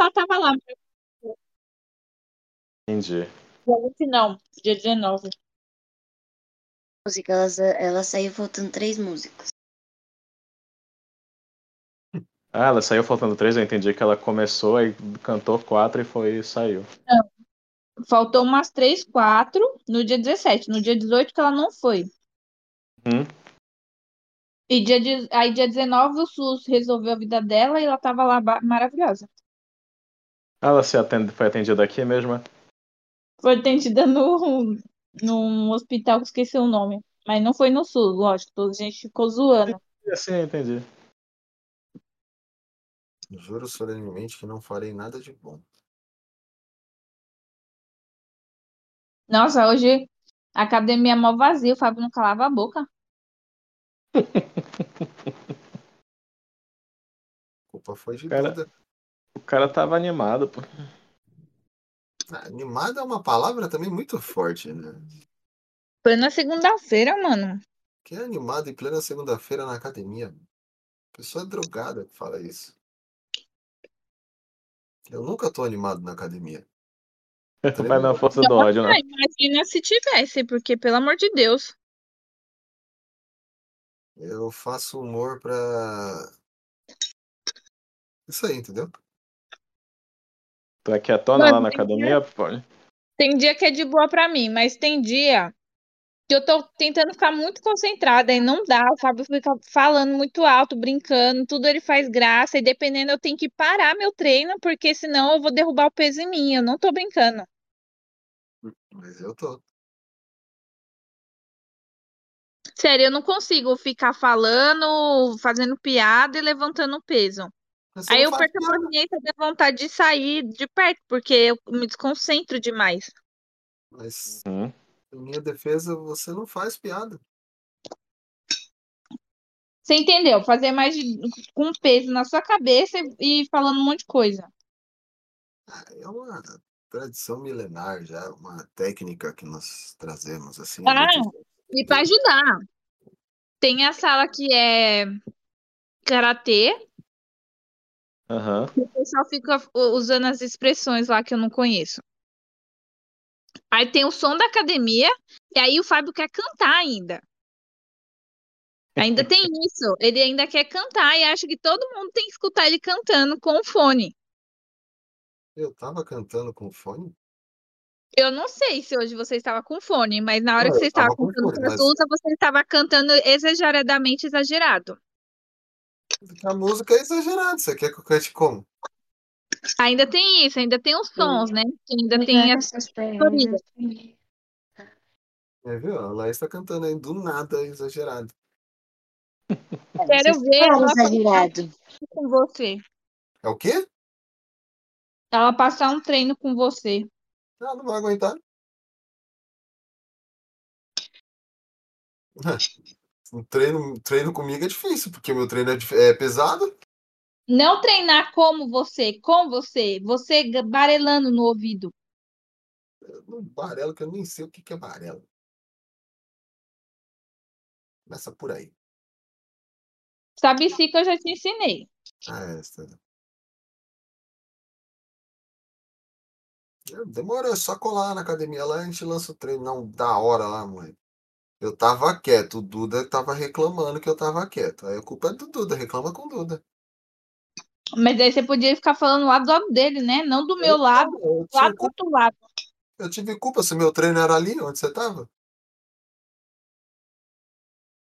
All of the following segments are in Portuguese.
ela tava lá. Entendi. Dia 20 não, dia 19. música, ela, ela saiu faltando três músicas. Ah, ela saiu faltando três, eu entendi que ela começou, aí cantou quatro e foi e saiu. Faltou umas 3, 4 no dia 17. No dia 18 que ela não foi. Hum? E dia de... aí dia 19 o SUS resolveu a vida dela e ela tava lá maravilhosa. Ela se atende, foi atendida aqui mesmo? é? Foi atendida no, num hospital que esqueci o nome. Mas não foi no SUS, lógico. Toda a gente ficou zoando. Eu entendi. Juro solenemente que não farei nada de bom. Nossa, hoje a academia é mó vazia, o Fábio não calava a boca. A culpa foi de Cara- Duda. O cara tava animado, pô. Ah, Animado é uma palavra também muito forte, né? Foi na segunda-feira, mano. Quem é animado em plena segunda-feira na academia? Pessoa drogada que fala isso. Eu nunca tô animado na academia. Vai na força do ódio, né? Imagina se tivesse, porque, pelo amor de Deus. Eu faço humor pra. Isso aí, entendeu? Tu é quietona Mano, lá na academia, pô? Tem dia que é de boa pra mim, mas tem dia que eu tô tentando ficar muito concentrada e não dá. O Fábio fica falando muito alto, brincando, tudo ele faz graça, e dependendo eu tenho que parar meu treino, porque senão eu vou derrubar o peso em mim. Eu não tô brincando. Mas eu tô. Sério, eu não consigo ficar falando, fazendo piada e levantando peso. Você Aí eu perco a paciência de vontade de sair de perto, porque eu me desconcentro demais. Mas, Hum. em minha defesa, você não faz piada. Você entendeu? Fazer mais de- com peso na sua cabeça e falando um monte de coisa. Ah, É uma tradição milenar já, uma técnica que nós trazemos assim. Ah. E para ajudar, tem a sala que é karatê, Aham. o pessoal fica usando as expressões lá que eu não conheço. Aí tem o som da academia, e aí o Fábio quer cantar ainda. Ainda tem isso. Ele ainda quer cantar e acha que todo mundo tem que escutar ele cantando com o fone. Eu tava cantando com fone? Eu não sei se hoje você estava com fone, mas na hora Não, que você estava cantando fone, com a mas- você estava cantando exageradamente exagerado. A música é exagerada. Você quer que eu cante como? Ainda tem isso, ainda tem os sons, né? Que ainda tem essas. É, viu? A Laís tá cantando aí do nada exagerado. Quero ver ela exagerado. com você. É o quê? Ela passar um treino com você. Ah, não vai aguentar. Um treino, treino comigo é difícil, porque meu treino é, é pesado. Não treinar como você, com você, você barelando no ouvido. Um barelo que eu nem sei o que que é barelo. Começa por aí. Sabe sim que eu já te ensinei. Ah, é, essa. Demorou, é só colar na academia lá, a gente lança o treino, não, da hora lá, mãe. Eu tava quieto, o Duda tava reclamando que eu tava quieto. Aí a culpa é do Duda, reclama com o Duda. Mas aí você podia ficar falando lá do lado dele, né? Não do meu lado, Eu do lado do culpa, outro lado. eu tive culpa se meu treino era ali onde você tava.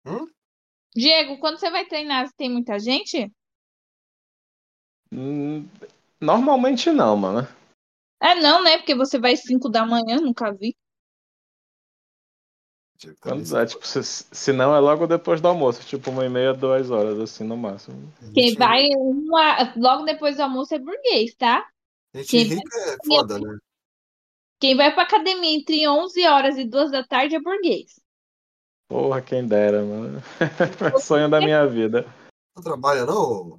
Hum? Diego, quando você vai treinar, tem muita gente? Hum, Normalmente não, mano. É não, né? Porque você vai 5 da manhã, nunca vi. Tá Quando, nesse- é, tipo, se, se não é logo depois do almoço, tipo uma e meia, duas horas, assim, no máximo. Quem Gente- vai uma... logo depois do almoço é burguês, tá? Gente quem rica é foda, né? Quem vai pra academia entre 11 horas e 2 da tarde é burguês. Porra, quem dera, mano. Sonho da minha vida. Não trabalha, não?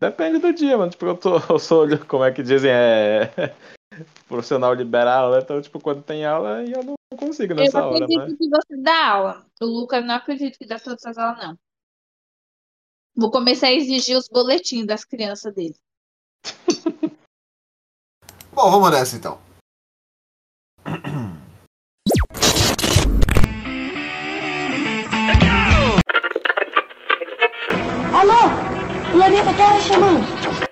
Depende do dia, mano. Tipo, eu, tô, eu sou, como é que dizem, é profissional liberal, né? Então, tipo, quando tem aula, eu não consigo Eu nessa hora, acredito né? que você dá aula. O Lucas não acredito que dá todas as aulas, não. Vou começar a exigir os boletins das crianças dele. Bom, vamos nessa então. Alô? O Lamenta tá chamando.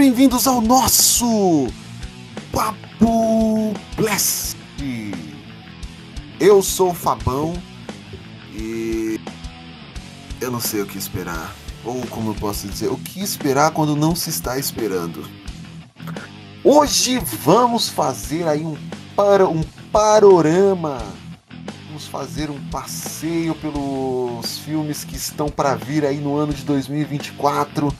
Bem-vindos ao nosso Papo Blast. Eu sou o Fabão e eu não sei o que esperar. Ou como eu posso dizer, o que esperar quando não se está esperando. Hoje vamos fazer aí um, para, um panorama. Vamos fazer um passeio pelos filmes que estão para vir aí no ano de 2024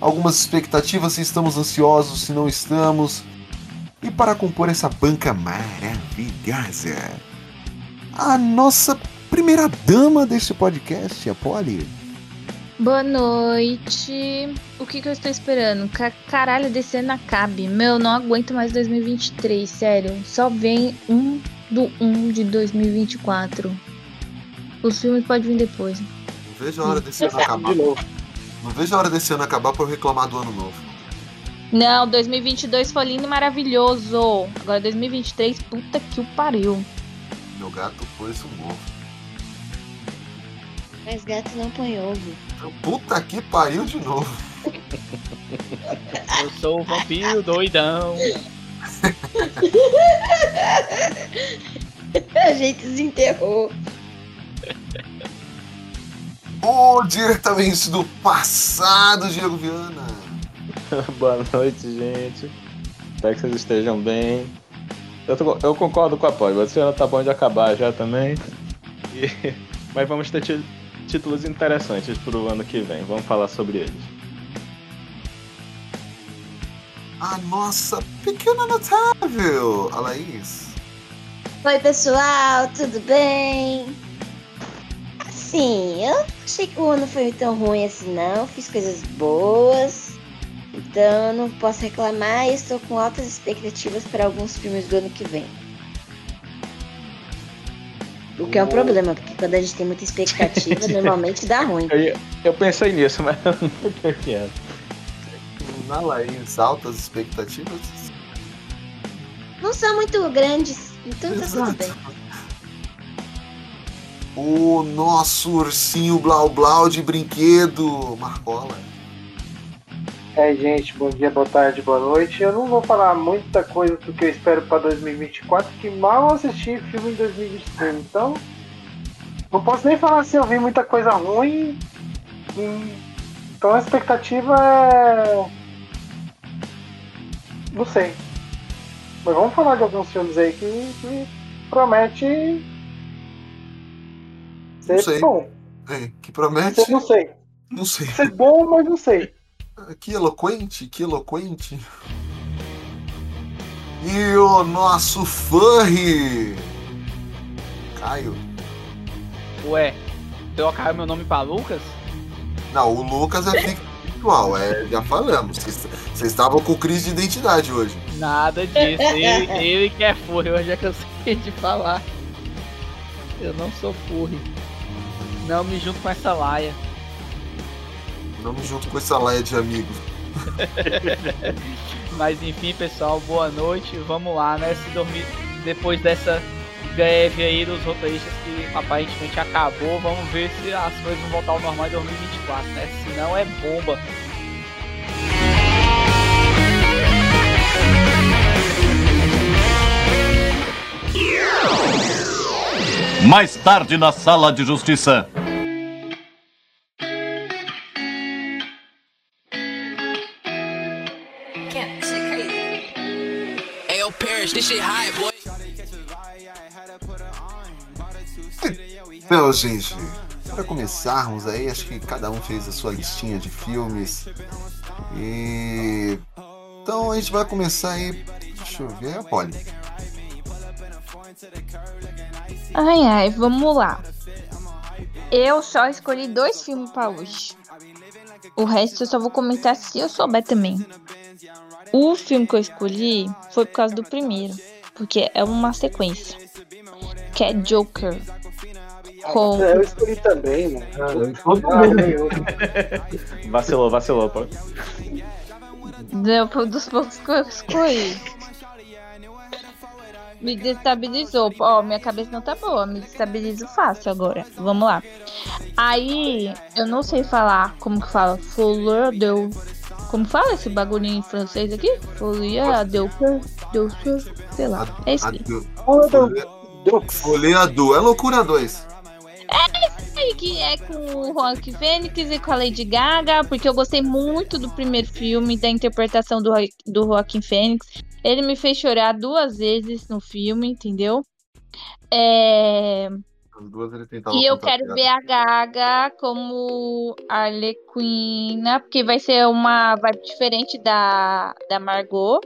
algumas expectativas se estamos ansiosos, se não estamos. E para compor essa banca maravilhosa, a nossa primeira dama deste podcast, a Polly. Boa noite. O que, que eu estou esperando? Ca- Caralho, desse ano acabe. Meu, não aguento mais 2023, sério. Só vem um do 1 de 2024. Os filmes podem vir depois. Vejo a hora desse ano acabar. De novo. Não vejo a hora desse ano acabar para eu reclamar do ano novo. Não, 2022 foi lindo e maravilhoso. Agora 2023, puta que o pariu. Meu gato pôs um ovo. Mas gato não põe ovo. Então, Puta que pariu de novo. Eu sou o vampiro doidão. A gente desenterrou. Ou diretamente do passado, Diego Viana. Boa noite, gente. Espero que vocês estejam bem. Eu, tô- eu concordo com a Polly, você já tá bom de acabar já também. E- mas vamos ter títulos interessantes pro ano que vem. Vamos falar sobre eles. A nossa pequena notável, a Laís. Oi, pessoal, tudo bem? Assim, eu achei que o ano foi tão ruim assim, não. Fiz coisas boas. Então, eu não posso reclamar e estou com altas expectativas para alguns filmes do ano que vem. O que é um problema, porque quando a gente tem muita expectativa, normalmente dá ruim. Eu, eu pensei nisso, mas eu não sei o que é. Na Laís, altas expectativas. Não são muito grandes, então tá tudo Exato. bem. O nosso ursinho Blau Blau de brinquedo, Marcola. É, gente, bom dia, boa tarde, boa noite. Eu não vou falar muita coisa do que eu espero pra 2024, que mal assisti filme em 2023. Então, não posso nem falar se eu vi muita coisa ruim. Hum, Então a expectativa é. Não sei. Mas vamos falar de alguns filmes aí que, que promete Não sei. bom. É, que promete. Não sei. Não sei. Ser bom, mas não sei. Que eloquente, que eloquente. E o nosso furry. Caio. Ué, trocaram meu nome pra Lucas? Não, o Lucas é fictual, é, já falamos. Vocês vocês estavam com crise de identidade hoje. Nada disso. Ele, ele que é furry, eu já cansei de falar. Eu não sou furry. Não me junto com essa laia. Vamos junto com essa laia de amigos. Mas enfim, pessoal, boa noite. Vamos lá, né? Se dormir depois dessa greve aí dos roteiristas que aparentemente acabou, vamos ver se as coisas vão voltar ao normal em 2024, né? Se não é bomba. Mais tarde na sala de justiça. Paris, this shit high, boy. Então, gente, para começarmos aí, acho que cada um fez a sua listinha de filmes. E então a gente vai começar aí. Deixa eu ver, a Polly. Ai, ai, vamos lá. Eu só escolhi dois filmes pra hoje. O resto eu só vou comentar se eu souber também. O filme que eu escolhi foi por causa do primeiro, porque é uma sequência. Que é Joker. Com... É, eu escolhi também, mano. Ah, eu escolhi também. Vacilou, vacilou, pô. Deu foi um dos poucos que eu escolhi. Me destabilizou. Ó, minha cabeça não tá boa. Me destabilizo fácil agora. Vamos lá. Aí, eu não sei falar como que fala. Fleur de... Como fala esse bagulhinho em francês aqui? Fleur de... Deu... Sei lá. É isso aí. Folheado. É loucura 2. É isso aí, que é com o Joaquin Phoenix e com a Lady Gaga, porque eu gostei muito do primeiro filme, da interpretação do, do Joaquin Phoenix. Ele me fez chorar duas vezes no filme, entendeu? É... As duas ele tentava E eu quero ver a Gaga como Arlequina, porque vai ser uma vibe diferente da, da Margot.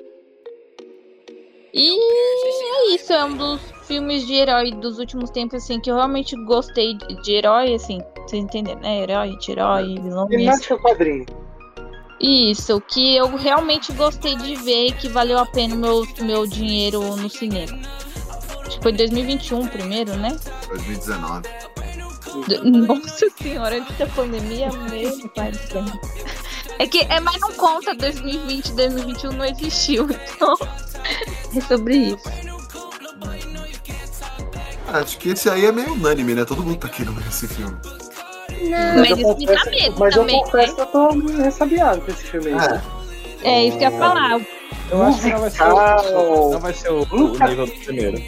E é isso, é um dos filmes de herói dos últimos tempos, assim, que eu realmente gostei de, de herói, assim, vocês entenderam, né? Herói, de herói, vilão mesmo. Temática quadrinho. Isso, que eu realmente gostei de ver e que valeu a pena o meu, meu dinheiro no cinema. Acho que foi 2021 primeiro, né? 2019. D- Nossa senhora, antes da pandemia mesmo, pai do céu. É que, é, mas não conta 2020, 2021 não existiu, então é sobre isso. Acho que esse aí é meio unânime, né? Todo mundo tá querendo ver esse filme. Não, mas isso me dá medo mas também, eu confesso que eu tô meio ressabiado com esse filme aí. É isso que eu ia falar. Eu acho que não vai ser o, não vai ser o, o nível do primeiro.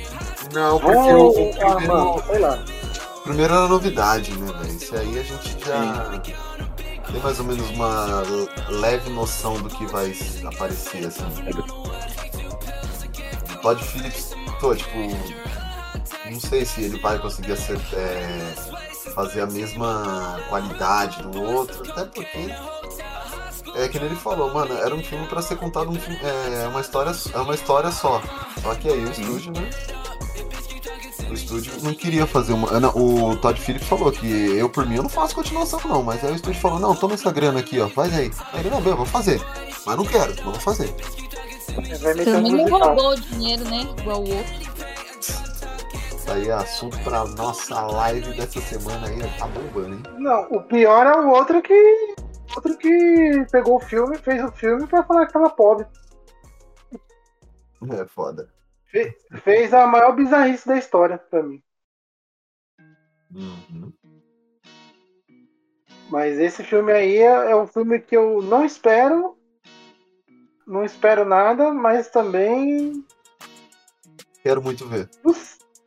Não, porque o, o primeiro, mano, sei lá. primeiro era novidade, né, velho? Esse aí a gente já tem mais ou menos uma leve noção do que vai aparecer, assim. Todd Phillips, tô, tipo, não sei se ele vai conseguir acer- é, fazer a mesma qualidade do outro, até porque é que ele falou, mano, era um filme pra ser contado um filme, é uma história, é uma história só. Só que aí o estúdio, né? O estúdio não queria fazer uma. ah, não, o Todd Phillips falou que eu por mim eu não faço continuação não, mas aí o estúdio falou, não, toma essa grana aqui, ó, faz aí. Aí ele, não, bem, eu vou fazer. Mas não quero, mas vou fazer. Também não roubou o dinheiro, né? Igual o outro. Isso aí é assunto pra nossa live dessa semana aí, tá bombando, hein? Não, o pior é o outro que. Outro que pegou o filme, fez o filme pra falar que tava pobre. É foda. Fe- Fez a maior bizarrice da história pra mim. Uhum. Mas esse filme aí é, é um filme que eu não espero. Não espero nada, mas também. Quero muito ver.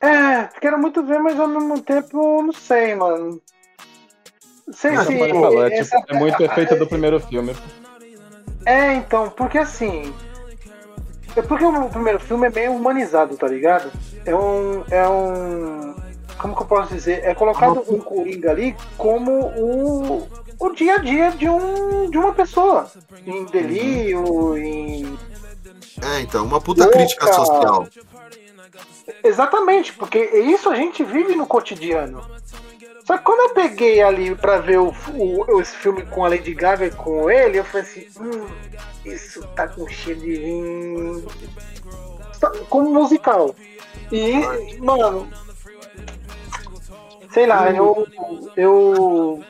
É, quero muito ver, mas ao mesmo tempo não sei, mano. Sei se. você falou, é, essa- tipo, é muito efeito do primeiro filme. É, então, porque assim. É porque o primeiro filme é meio humanizado, tá ligado? É um. É um. Como que eu posso dizer? É colocado um Coringa ali como o. O dia a dia de, um, de uma pessoa. Em delírio, em. É, então, uma puta Louca. crítica social. Exatamente, porque isso a gente vive no cotidiano. Só que quando eu peguei ali pra ver o, o- esse filme com a Lady Gaga e com ele, eu falei assim, hum, isso tá com cheiro de vinho. Como musical. E, mano. Sei lá, eu. Eu.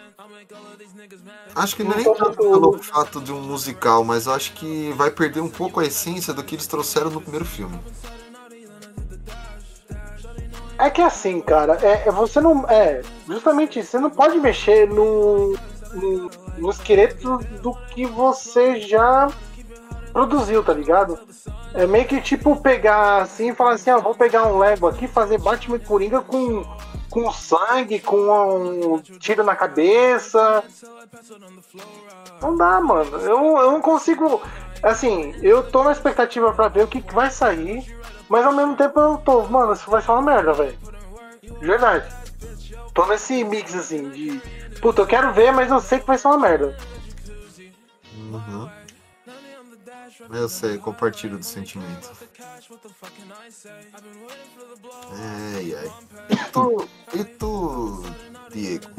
Acho que não é nem tanto pelo fato de um musical, mas eu acho que vai perder um pouco a essência do que eles trouxeram no primeiro filme. É que assim, cara, é, é- você não. É, justamente você não pode mexer no, no, no esqueleto do que você já produziu, tá ligado? É meio que tipo pegar assim e falar assim, ó, vou pegar um Lego aqui, fazer Batman e Coringa com, com sangue, com um tiro na cabeça. Não dá, mano. Eu, eu não consigo. Assim, eu tô na expectativa pra ver o que, que vai sair. Mas ao mesmo tempo eu tô, mano, isso vai ser uma merda, velho. De verdade. Tô nesse mix assim de. Puta, eu quero ver, mas eu sei que vai ser uma merda. Uhum. Eu sei, compartilho do sentimento. Ai, ai. E tu, e tu Diego?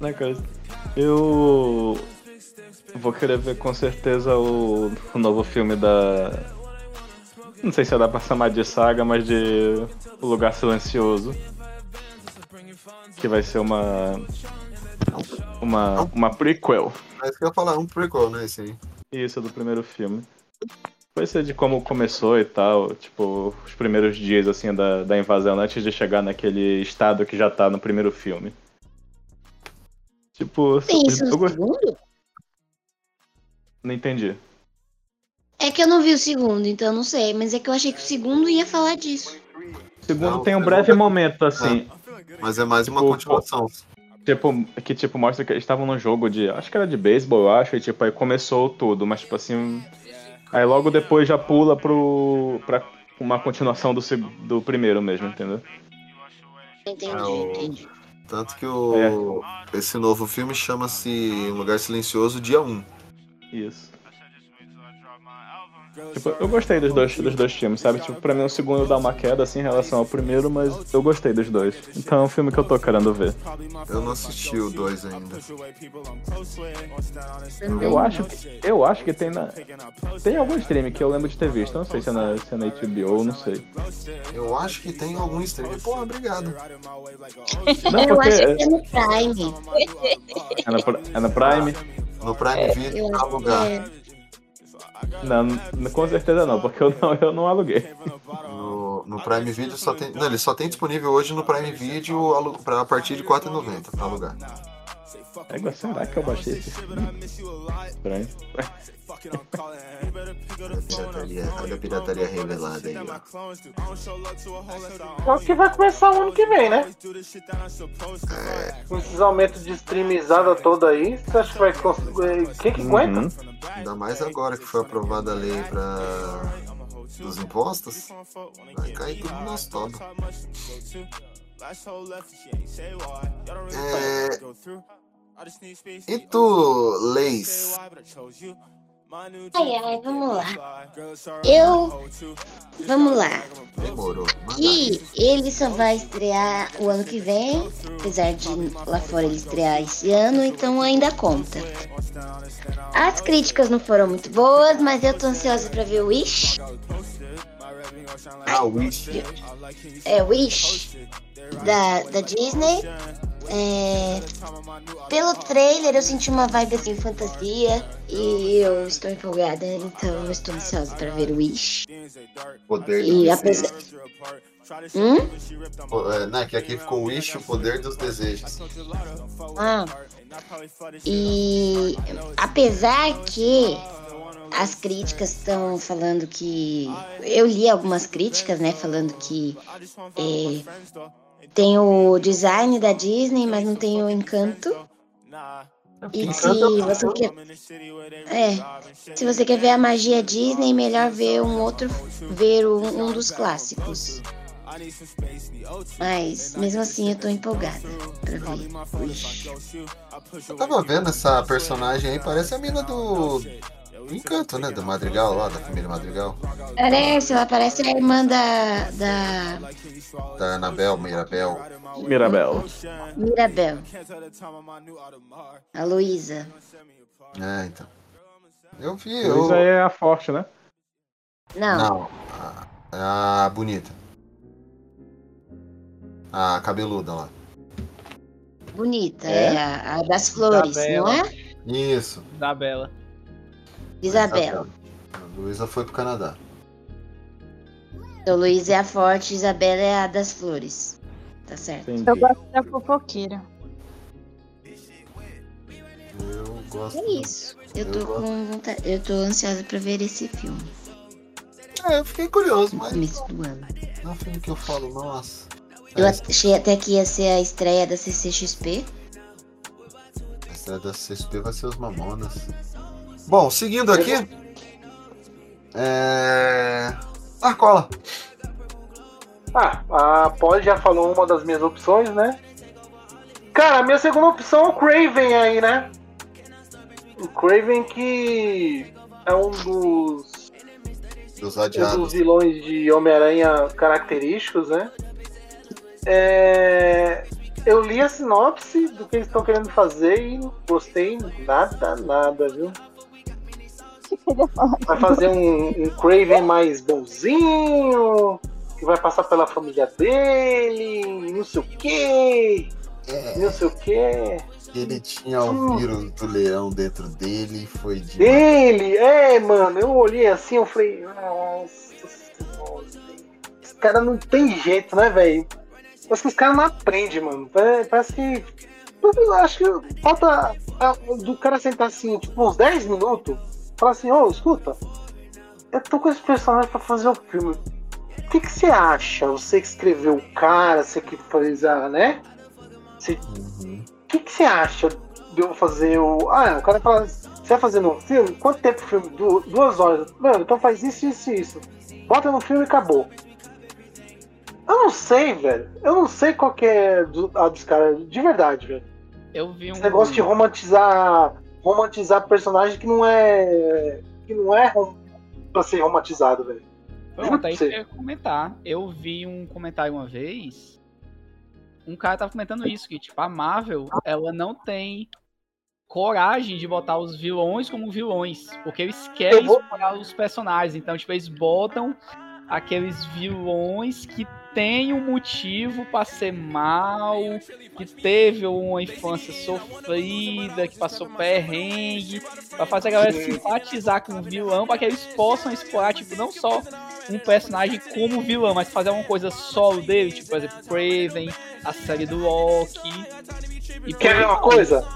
Né, cara? Eu vou querer ver com certeza o, o novo filme da. Não sei se dá pra chamar de saga, mas de O Lugar Silencioso. Que vai ser uma. Uma, uma prequel. É isso que eu ia falar, um prequel, né? Esse aí. Isso, do primeiro filme. Vai ser de como começou e tal, tipo, os primeiros dias assim da, da invasão, antes de chegar naquele estado que já tá no primeiro filme. Tipo, Tem isso eu não entendi. É que eu não vi o segundo, então eu não sei. Mas é que eu achei que o segundo ia falar disso. O segundo Não, tem um o breve segundo- momento, assim. Mas é mais uma Tipo, continuação. Tipo, que tipo, mostra que eles estavam num jogo de. Acho que era de beisebol, eu acho, e tipo, aí começou tudo, mas tipo assim. Aí logo depois já pula pro. pra uma continuação do, do primeiro mesmo, entendeu? Entendi, É o- entendi. Tanto que o esse novo filme chama-se Um Lugar Silencioso Dia 1. Isso. Tipo, eu gostei dos dois, dos dois filmes, sabe? Tipo, pra mim o segundo dá uma queda assim em relação ao primeiro, mas eu gostei dos dois. Então é um filme que eu tô querendo ver. Eu não assisti o 2 ainda. Eu acho que, eu acho que tem na. Tem algum stream que eu lembro de ter visto. Eu não sei se é na, se é na HBO, não sei. Eu acho que tem algum stream. Porra, obrigado. Não, eu porque acho é, que é no Prime. é na, é na Prime. No Prime Video Eu que alugar. é. Não, com certeza não, porque eu não, eu não aluguei. No, no Prime Video só tem. Não, ele só tem disponível hoje no Prime Video a partir de R$ 4,90 pra alugar. Égua, será que eu baixei esse? Estranho. Olha a pirataria, olha a pirataria revelada aí, ó. É o que vai começar o ano que vem, né? Com esses aumentos de streamizada toda aí, você acha que vai conseguir. Quem que aguenta? Uhum. Ainda mais agora que foi aprovada a lei pra... dos impostos. Vai cair tudo no nosso toba. É... E tu, Leis? Ai, ai, vamos lá. Eu. Vamos lá. Demorou. Manda E ele só vai estrear o ano que vem, apesar de lá fora ele estrear esse ano, então ainda conta. As críticas não foram muito boas, mas eu tô ansiosa pra ver o Wish. Ah, Wish. É, Wish da, da Disney. É, pelo trailer eu senti uma vibe assim fantasia e eu estou empolgada, então eu estou ansiosa pra ver o Wish. Poder E do apesar. Hum? É, né, que aqui ficou Wish, o poder dos desejos. Ah. E apesar que as críticas estão falando que. Eu li algumas críticas, né? Falando que é, tem o design da Disney, mas não tem o encanto. E se você quer. É. Se você quer ver a magia Disney, melhor ver um outro. ver um, um dos clássicos. Mas mesmo assim eu tô empolgada pra ver. Wish. Eu tava vendo essa personagem aí, parece a mina do. Encanto, né? Do Madrigal lá, da família Madrigal. Parece, ela parece a irmã da. da Da Anabel, Mirabel. Mirabel. Mirabel. A Luísa. É, então. Eu vi, Luísa eu. é a forte, né? Não, Não. A, a bonita. A cabeluda lá. bonita. É? É, a, a das flores, Isabela. não é? Isso. Da Bela. Isabela. A Luísa foi pro Canadá. Então Luísa é a forte, Isabela é a das flores. Tá certo. Entendi. Eu gosto da fofoqueira. Eu gosto. É isso. Eu tô Eu gosto. com vontade. Eu tô ansiosa pra ver esse filme. É, eu fiquei curioso, No mas começo do ano. não é um filme que eu falo, nossa. Eu É, achei até que ia ser a estreia da CCXP. a estreia da CSP vai ser os Mamonas. Bom, seguindo aqui. É. Arcola. Ah, a Polly já falou uma das minhas opções, né? Cara, a minha segunda opção é o Craven aí, né? O Craven que é um dos, Dos um dos vilões de Homem-Aranha característicos, né? É, Eu li a sinopse do que eles estão querendo fazer e não gostei nada, nada, viu? Vai fazer um, um Craven mais bonzinho, que vai passar pela família dele, não sei o quê, não sei o quê. Ele tinha o vírus do leão dentro dele e foi de. Dele, é, mano, eu olhei assim, eu falei, nossa senhora, esse cara não tem jeito, né, velho? Parece que os caras não aprendem, mano. Pare- Parece que. Eu acho que falta do cara sentar assim, tipo, uns 10 minutos, falar assim, ô, escuta, eu tô com esse personagem pra fazer o filme. O que, que você acha? Você que escreveu o cara, você que fez a, né? Você- O que, que você acha de eu fazer o. Ah, o cara fala. Você vai fazer no filme? Quanto tempo o filme? Du- duas horas. Mano, então faz isso, isso e isso. Bota no filme e acabou. Eu não sei, velho. Eu não sei qual que é do- a dos caras. De verdade, velho. Eu vi um. Esse negócio de romantizar. Romantizar personagem que não é. Que não é rom- pra ser romantizado, velho. Pronto, aí eu ia comentar. Eu vi um comentário uma vez. Um cara tava comentando isso, que tipo, a Marvel, ela não tem coragem de botar os vilões como vilões. Porque eles querem explorar os personagens. Então, tipo, eles botam aqueles vilões que tem um motivo pra ser mal, que teve uma infância sofrida, que passou perrengue, pra fazer a galera Sim. simpatizar com o vilão, pra que eles possam explorar, tipo, não só um personagem como vilão, mas fazer uma coisa solo dele, tipo, por exemplo, Craven, a série do Loki. E Quer ver uma coisa?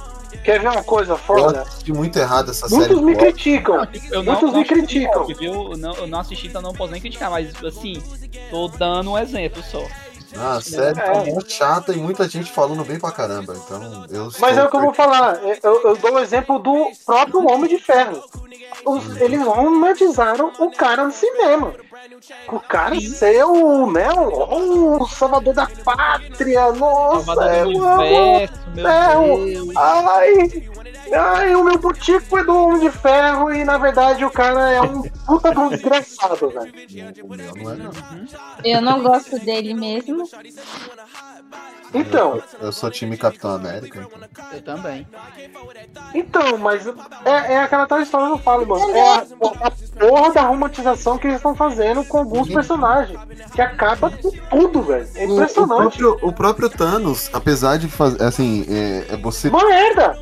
Quer ver uma coisa Eu foda? assisti muito errado essa Muitos série. me criticam. Eu não, Muitos não me criticam. Viu? Eu não, eu não assisti, então não posso nem criticar, mas assim, tô dando um exemplo só. Ah, a série É. tá muito chata e muita gente falando bem pra caramba. Então, eu Mas é o que eu vou falar. Eu, eu dou o exemplo do próprio Homem de Ferro. Os- eles romantizaram o cara no cinema. O cara ser o, né, o, o salvador da pátria. Nossa, Salvador é, do universo, meu É, Deus. Ai, ai, o meu butico é do Homem de Ferro e na verdade o cara é um puta de um desgraçado, velho. É. Eu não gosto dele mesmo. Então, Eu sou time Capitão América. Então. Eu também. Então, mas é, é aquela tal história que eu falo, mano. É a, a porra da romantização que eles estão fazendo com alguns personagens. Que acaba com tudo, velho. É O, o impressionante. próprio, o próprio Thanos, apesar de fazer. Assim, é, é você. Uma merda!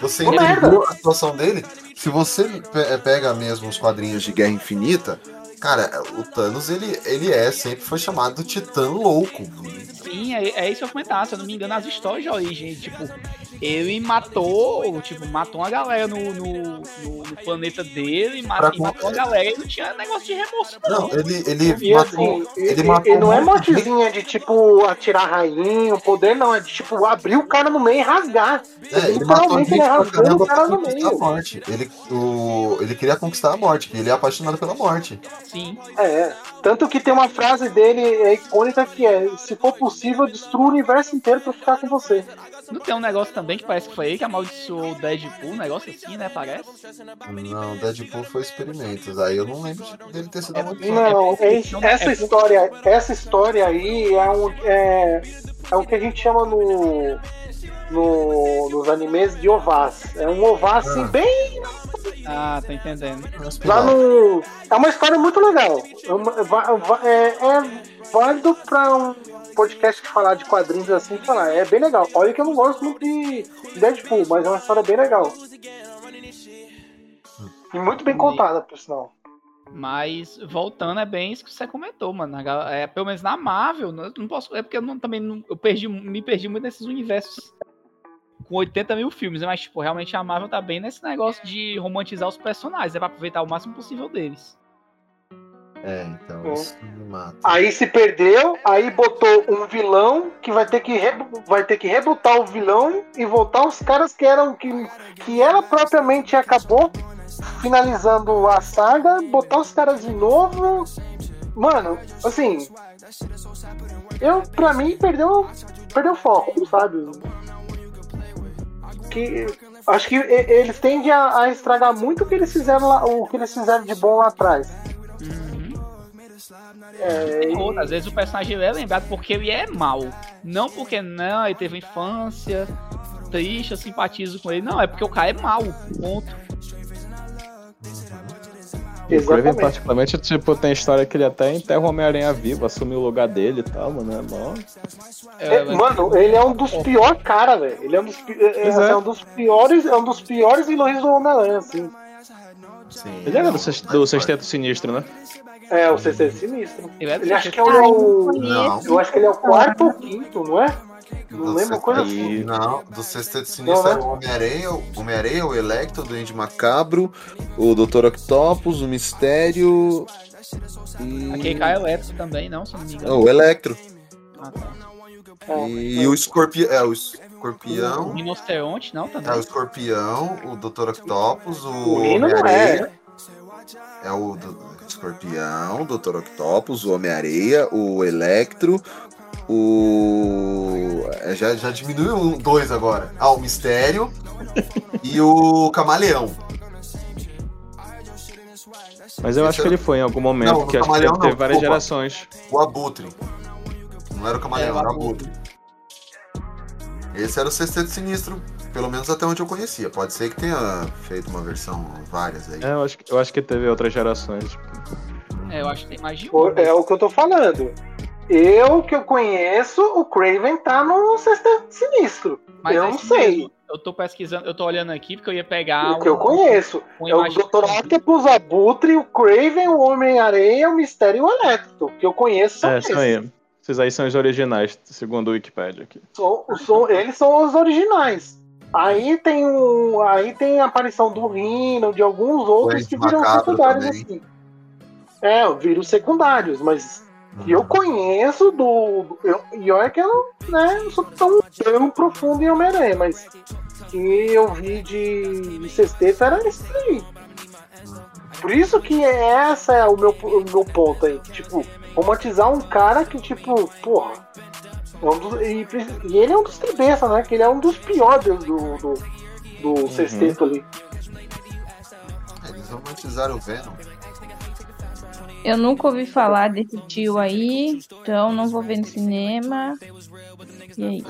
Você entendeu a situação dele? Se você pe- pega mesmo os quadrinhos de Guerra Infinita, cara, o Thanos ele, ele é, sempre foi chamado Titã Louco. Sim, é, é isso que eu comentar. Se eu não me engano, as histórias de origem, tipo, ele matou, tipo, matou uma galera no, no, no- no planeta dele, ma- Pra e matou uma galera e não tinha negócio de remorso, não. Não, ele, ele E matou. assim, ele ele, matou ele não é monte de mortezinha de tipo atirar rainha, o poder não, é de tipo abrir o cara no meio e rasgar. É, ele matou Literalmente gente ele rasgando o cara no conquistar a meio. morte. Ele, o, ele queria conquistar a morte, ele é apaixonado pela morte. Sim. É, tanto que tem uma frase dele é icônica que é: se for possível, destrua o universo inteiro pra ficar com você. Não tem um negócio também que parece que foi ele que amaldiçoou o Deadpool, um negócio assim, né? Parece. Não, Deadpool foi experimentos. Aí eu não lembro de- dele ter sido amaldiçoado. Não, é essa história, essa história aí é um é, é o que a gente chama no, no nos animes de ovás. É um ová assim Ah. bem Ah, tô entendendo. lá no é uma história muito legal. É, é- é válido para um podcast que falar de quadrinhos assim falar. É bem legal. Olha que eu não gosto muito de Deadpool, mas é uma história bem legal. E muito bem contada, por sinal. Mas voltando, é bem isso que você comentou, mano. É, pelo menos na Marvel, né, não posso. É porque eu não, também não, eu perdi, me perdi muito nesses universos com 80 mil filmes, né, mas tipo, realmente a Marvel tá bem nesse negócio de romantizar os personagens, é pra aproveitar o máximo possível deles. É, então É. isso me mata. Aí se perdeu, aí botou um vilão que vai ter que, vai ter que rebutar o vilão e voltar os caras que eram que, que ela propriamente acabou finalizando a saga, botar os caras de novo. mano, assim. Eu, pra mim, perdeu, perdeu foco, sabe? Que, acho que eles tendem a, a estragar muito o que eles fizeram lá, o que eles fizeram de bom lá atrás. É, às vezes o personagem é lembrado porque ele é mal. Não porque não, ele teve infância triste, eu simpatizo com ele. Não, é porque o cara é mal. Ponto. O Craven, particularmente, tipo, tem história que ele até enterra o Homem-Aranha vivo, assume o lugar dele e tal, mano. É mó. É, mano, ele é um dos piores caras, velho. Ele é um dos, pi- é, é é. um dos piores, é um dos piores vilões do Homem-Aranha, assim. Ele era do, do Sexteto Sinistro, né? É, o CC Sinistro. Ele é do Ele acha que é eu o. não. Eu acho que ele é o quarto ou quinto, não é? Não Do lembro, coisa Sexteto- assim. Não, do Sexteto Sinistro Não, é né? o Homem-Aranha, o o Electro, o Duende Macabro, o Dr. Octopus, o Mistério e... Cara é elétrico também, não, se não me engano. Não, o Electro. Ah, tá. E o Escorpião. É, o O Escorpião. rinoceronte, não, também. É o Escorpião, o Dr. Octopus, o. O Rino não Homem-Areia. É o do- Escorpião, o Dr. Octopus, o Homem-Areia, o Electro, o. é, Já, já diminuiu um, dois agora. Ah, o Mistério e o Camaleão. Mas eu Esse acho que ele foi em algum momento, Não, porque o acho que ter não, várias desculpa. gerações. O Abutre. Não era o Camaleão, É, era o Abutre. Abutre. Esse era o Sexteto Sinistro, pelo menos até onde eu conhecia. Pode ser que tenha feito uma versão, várias aí. É, eu acho, que- eu acho que teve outras gerações. É, eu acho que tem mais de O- um. É o que eu tô falando. Eu que eu conheço, o Craven tá no Sexteto Sinistro. Mas eu é não sei. mesmo. Eu tô pesquisando, eu tô olhando aqui porque eu ia pegar. O que eu um- conheço. uma É o Dr. Octopus, o Abutre, o Craven, o Homem-Areia, o Mistério e o Electro. Que eu conheço são É, esses. isso aí. Esses aí são os originais, segundo o Wikipedia aqui. São- são- eles são os originais. Aí tem um, aí tem a aparição do Rino, de alguns outros que viram secundários também. assim. É, viram secundários, mas que eu conheço do. do- eu- E olha que eu não, né, não sou tão, tão profundo em Homem-Aranha, mas que eu vi de, de sexteto era isso aí. Por isso que essa é o meu, o meu ponto aí. Tipo, romantizar um cara que, tipo, porra. É um dos- e, e ele é um dos cabeças, né? Que ele é um dos piores do, do, do, do sexteto ali. Eles romantizaram o Venom. Eu nunca ouvi falar desse tio aí, então não vou ver no cinema. E aí?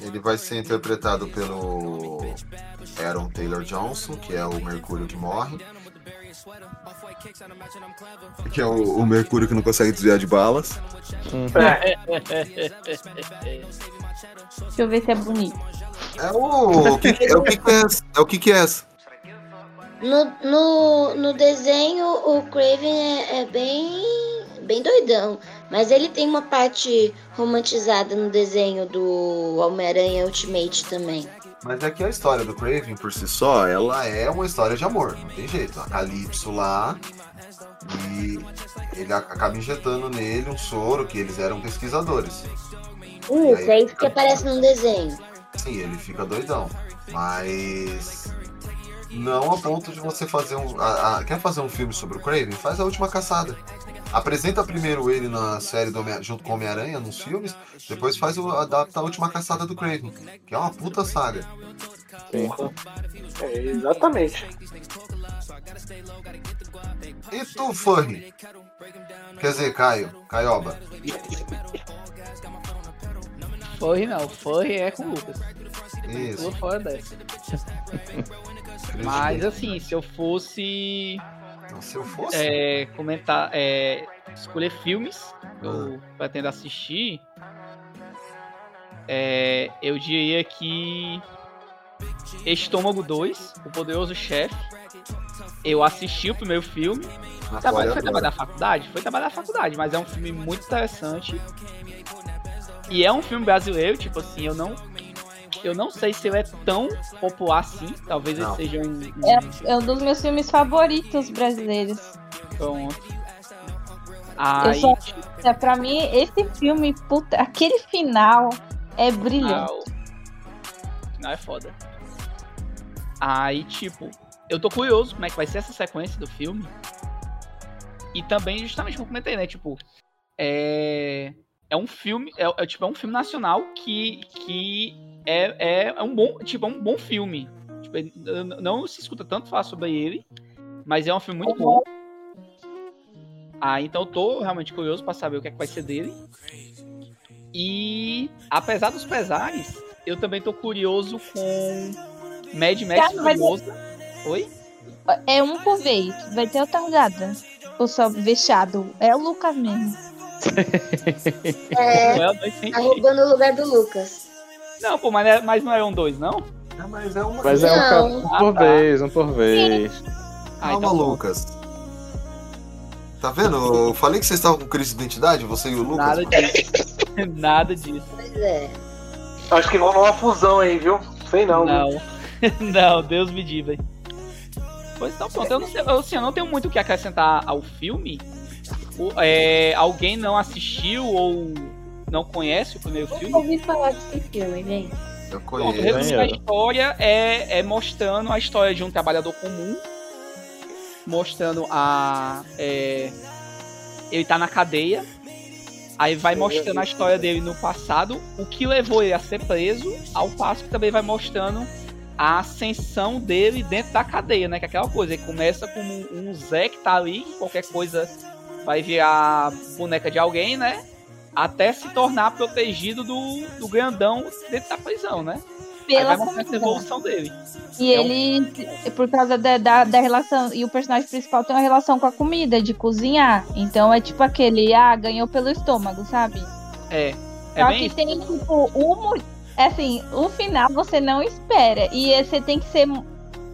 Ele vai ser interpretado pelo Aaron Taylor Johnson, que é o Mercúrio que morre. Que é o, o Mercúrio que não consegue desviar de balas. Deixa eu ver se é bonito. É o. que- é o que, que é essa? É o que, que é essa? No, no, no desenho, o Craven é, é bem, bem doidão. Mas ele tem uma parte romantizada no desenho do Homem-Aranha Ultimate também. Mas é que a história do Craven por si só, ela é uma história de amor, não tem jeito. A Calypso lá e ele acaba injetando nele um soro que eles eram pesquisadores. Isso, é isso que aparece no desenho. Sim, ele fica doidão. Mas não a ponto de você fazer um. a- a- quer fazer um filme sobre o Craven? Faz a última caçada. Apresenta primeiro ele na série Homem- junto com Homem-Aranha nos filmes, depois faz o, adapta a última caçada do Craven, que é uma puta saga. É, exatamente. E tu, Furry? Quer dizer, Caio, Caioba. Furry não, Furry é com o Lucas. Isso. Pula fora dessa. Mas assim, se eu fosse Se eu fosse. é, comentar, é, escolher filmes que eu pretendo assistir, é, eu diria que Estômago 2, O Poderoso Chefe. Eu assisti o primeiro filme. Trabalho, foi trabalho da faculdade? Foi trabalho da faculdade, mas é um filme muito interessante. E é um filme brasileiro, tipo assim, eu não. Eu não sei se ele é tão popular assim. Talvez Não. ele seja um. um- É, é um dos meus filmes favoritos brasileiros. Pronto. Eu Aí, só, é, pra mim, esse filme, puta, aquele final é brilhante. Não é foda. Aí, tipo, eu tô curioso como é que vai ser essa sequência do filme. E também, justamente, como eu comentei, né? Tipo, é. É um filme. É, é, tipo, é um filme nacional que, que é, é, é um bom. Tipo, é um bom filme. Tipo, não se escuta tanto falar sobre ele, mas é um filme muito bom. Ah, então eu tô realmente curioso pra saber o que é que vai ser dele. E apesar dos pesares, eu também tô curioso com Mad Max Cara, ter- Furioso. Oi? É um por vez. Vai ter outra rodada. Ou só vexado. É o Lucas mesmo. É, Não é tá roubando o lugar do Lucas. Não, pô, mas, é- mas não é um dois, não? mas é uma. Mas é um, um Ah, por tá. vez, um por vez. Ah, Calma, então pronto. Lucas. Tá vendo? Eu falei que vocês estavam com crise de identidade, você e o Lucas. Nada disso. Nada disso. Pois é. Acho que rolou uma fusão aí, viu? Sei não. Não. não, Deus me diga. Pois então, pronto. Eu não, sei, eu, assim, eu não tenho muito o que acrescentar ao filme. O- é, alguém não assistiu ou não conhece o primeiro Eu filme? ouvi falar desse filme, gente. Eu conheço. resumindo a história é, é mostrando a história de um trabalhador comum, mostrando a. é, ele tá na cadeia, aí vai mostrando a história dele no passado, o que levou ele a ser preso, ao passo que também vai mostrando a ascensão dele dentro da cadeia, né? Que é aquela coisa, ele começa como um, um Zé que tá ali, qualquer coisa vai virar boneca de alguém, né? Até se tornar protegido do, do grandão dentro da prisão, né? Pela essa evolução dele. E É um- ele, por causa da, da, da relação, e o personagem principal tem uma relação com a comida, de cozinhar. Então é tipo aquele, ah, ganhou pelo estômago, sabe? É. É Só bem que isso. tem, tipo, o, mo- assim, o final você não espera. E é- você tem que ser,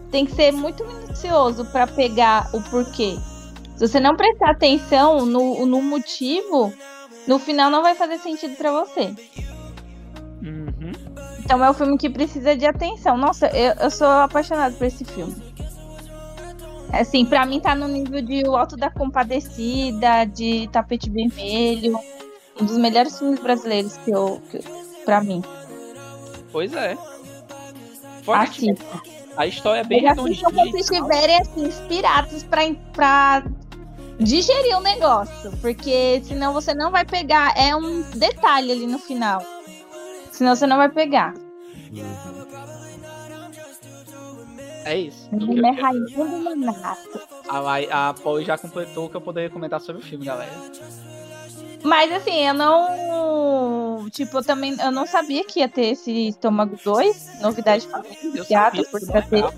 tem que ser muito minucioso pra pegar o porquê. Se você não prestar atenção no, no motivo, no final não vai fazer sentido pra você. Uhum. Então é um filme que precisa de atenção. Nossa, eu, eu sou apaixonada por esse filme. Assim, pra mim tá no nível de O Alto da Compadecida, de Tapete Vermelho. Um dos melhores filmes brasileiros que eu. Que, pra mim. Pois é. Fora Assista. a história é bem Mas assistam redondinha. quando vocês estiverem assim, inspirados pra, pra digerir o negócio. Porque senão você não vai pegar. É um detalhe ali no final. Senão você não vai pegar. É isso. Eu- é rainha do. A, a Paul já completou o que eu poderia comentar sobre o filme, galera. Mas assim, eu não. Tipo, eu também eu não sabia que ia ter esse estômago 2. Novidade pra mim, Eu sabia por trazer. não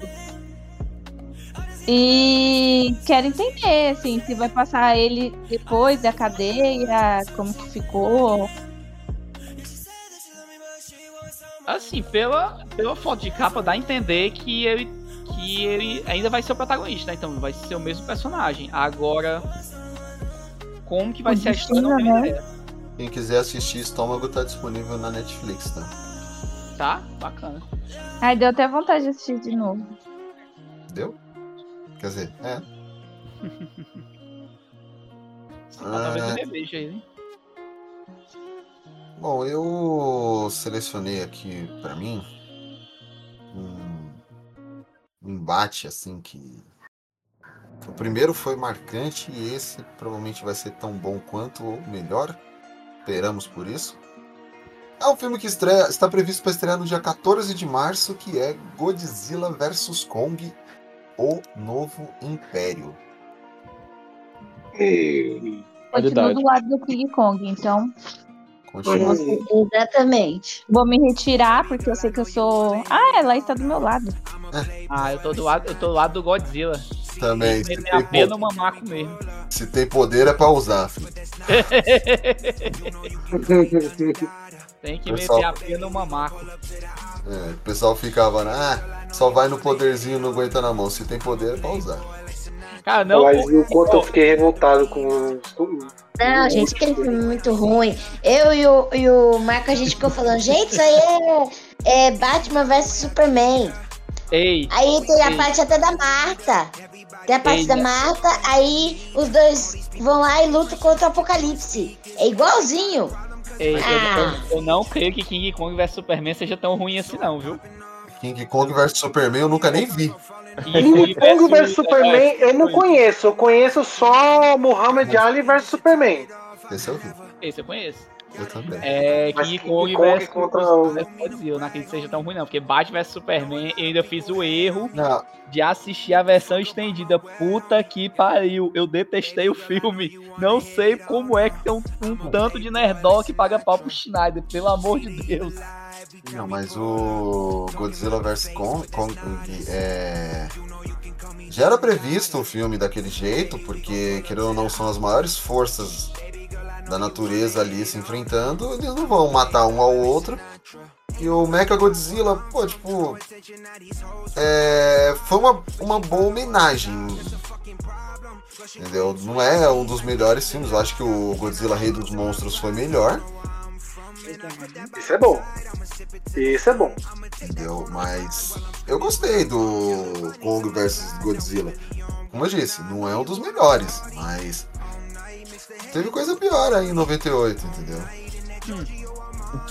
E quero entender, assim, se vai passar ele depois da cadeia, como que ficou. Assim, pela, pela foto de capa dá a entender que ele, que ele ainda vai ser o protagonista, né? Então vai ser o mesmo personagem. Agora, como que vai O ser a história? Destino, né? Quem quiser assistir Estômago tá disponível na Netflix, tá? Tá? Bacana. Ai, deu até vontade de assistir de novo. Deu? Quer dizer, é. Mas talvez Ah. eu reveja ele. Bom, eu selecionei aqui pra mim um um embate assim que o primeiro foi marcante e esse provavelmente vai ser tão bom quanto ou melhor. Esperamos por isso. É um filme que estreia, está previsto para estrear no dia 14 de março, que é Godzilla vs Kong, o Novo Império. Continuo Qualidade. do lado do King Kong, então Continua. Exatamente. vou me retirar, porque eu sei que eu sou. Ah, ela está do meu lado. Ah, eu tô do lado, eu tô do lado do Godzilla. Também, se tem, a pena po- no mamaco mesmo. se tem poder é pra usar, filho. Tem que Pessoal- meter a pena no mamaco. É, o pessoal ficava, né? Ah, só vai no poderzinho, não aguenta na mão. Se tem poder é pra usar. Cara, não. Mas o quanto eu fiquei revoltado com Não, gente, aquele filme muito ruim. Eu e o, e o Marco, a gente ficou falando, gente, isso aí é, é Batman vs Superman. Ei, Aí tem a Ei. parte até da Marta. Tem a parte Ei, da? Marta, aí os dois vão lá e lutam contra o Apocalipse. É igualzinho. Ei, eu- Ah. eu, eu não creio que King Kong vs Superman seja tão ruim assim, não, viu? King Kong vs Superman eu nunca nem vi. King Kong vs Superman, eu não conheço. Eu conheço só Muhammad Ali vs Superman. Esse eu vi. Esse eu conheço. Eu também. É Mas King King Kong Kong versus contra. Eu não acredito que seja tão ruim, não. Porque Batman vs Superman, eu ainda fiz o erro Não, de assistir a versão estendida. Puta que pariu. Eu detestei o filme. Não sei como é que tem um, um tanto de nerdó que paga pau pro Schneider. Pelo amor de Deus. não, mas o Godzilla vs Kong, Kong é... já era previsto o filme daquele jeito, porque, querendo ou não, são as maiores forças da natureza ali se enfrentando, eles não vão matar um ao outro. E o Mecha Godzilla, pô, tipo. É, foi uma, uma boa homenagem. Entendeu? Não é um dos melhores filmes. Eu acho que o Godzilla Rei dos Monstros foi melhor. Isso é bom. Isso é bom. Entendeu? Mas eu gostei do Kong vs Godzilla. Como eu disse, não é um dos melhores, mas teve coisa pior aí em 98, entendeu?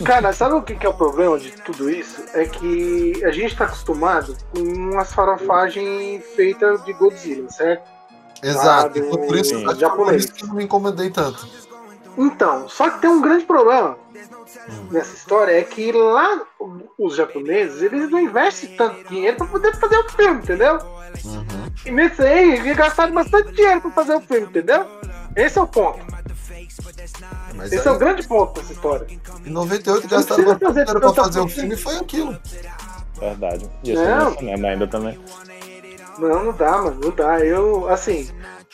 Cara, sabe o que, que é o problema de tudo isso? É que a gente tá acostumado com umas farofagens feitas de Godzilla, certo? Exato, foi por isso, do foi por isso que eu não me incomodei tanto. Então, só que tem um grande problema nessa história, é que lá os japoneses, eles não investem tanto dinheiro pra poder fazer o filme, entendeu? Uhum. E nesse aí, eles gastaram bastante dinheiro pra fazer o filme, entendeu? Esse é o ponto. Mas Esse é o grande ponto dessa história. Em 98 Não gastaram bastante fazer dinheiro pra fazer o coisa. filme e foi aquilo. Verdade. E Não. cinema ainda também. Não, não dá, mano, não dá. Eu, assim,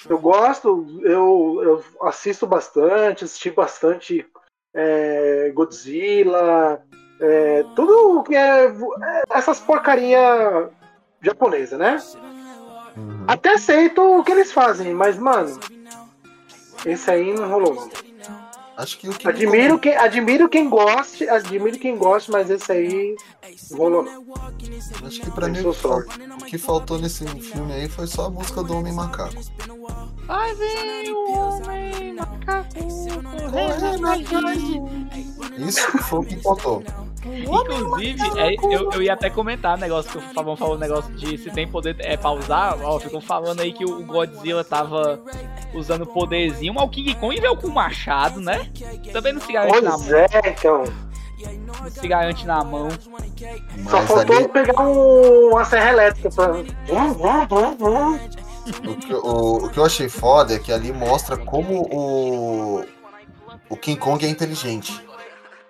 eu gosto, eu, eu assisto bastante, assisti bastante é, Godzilla, é, tudo o que é, é essas porcaria japonesa, né? Uhum. Até aceito o que eles fazem, mas, mano, esse aí não rolou. não. Acho que o que Admiro quem, admiro quem goste, admiro quem goste, mas esse aí rolou. Acho que pra mim o que faltou nesse filme aí foi só a música do Homem Macaco. Ai, vem o homem macaco. Isso foi o que faltou. Inclusive, é, eu, eu ia até comentar o negócio que o Fabão falou, o negócio de se tem poder é, pausar. Ó, ficou falando aí que o Godzilla tava usando poderzinho, mas o King Kong veio com o machado, né? Também não se garante na Pois mão. é, então. Não se garante na mão. Só Mas faltou ali, pegar um- uma serra elétrica pra. O que, o, o que eu achei foda é que ali mostra como o, o King Kong é inteligente.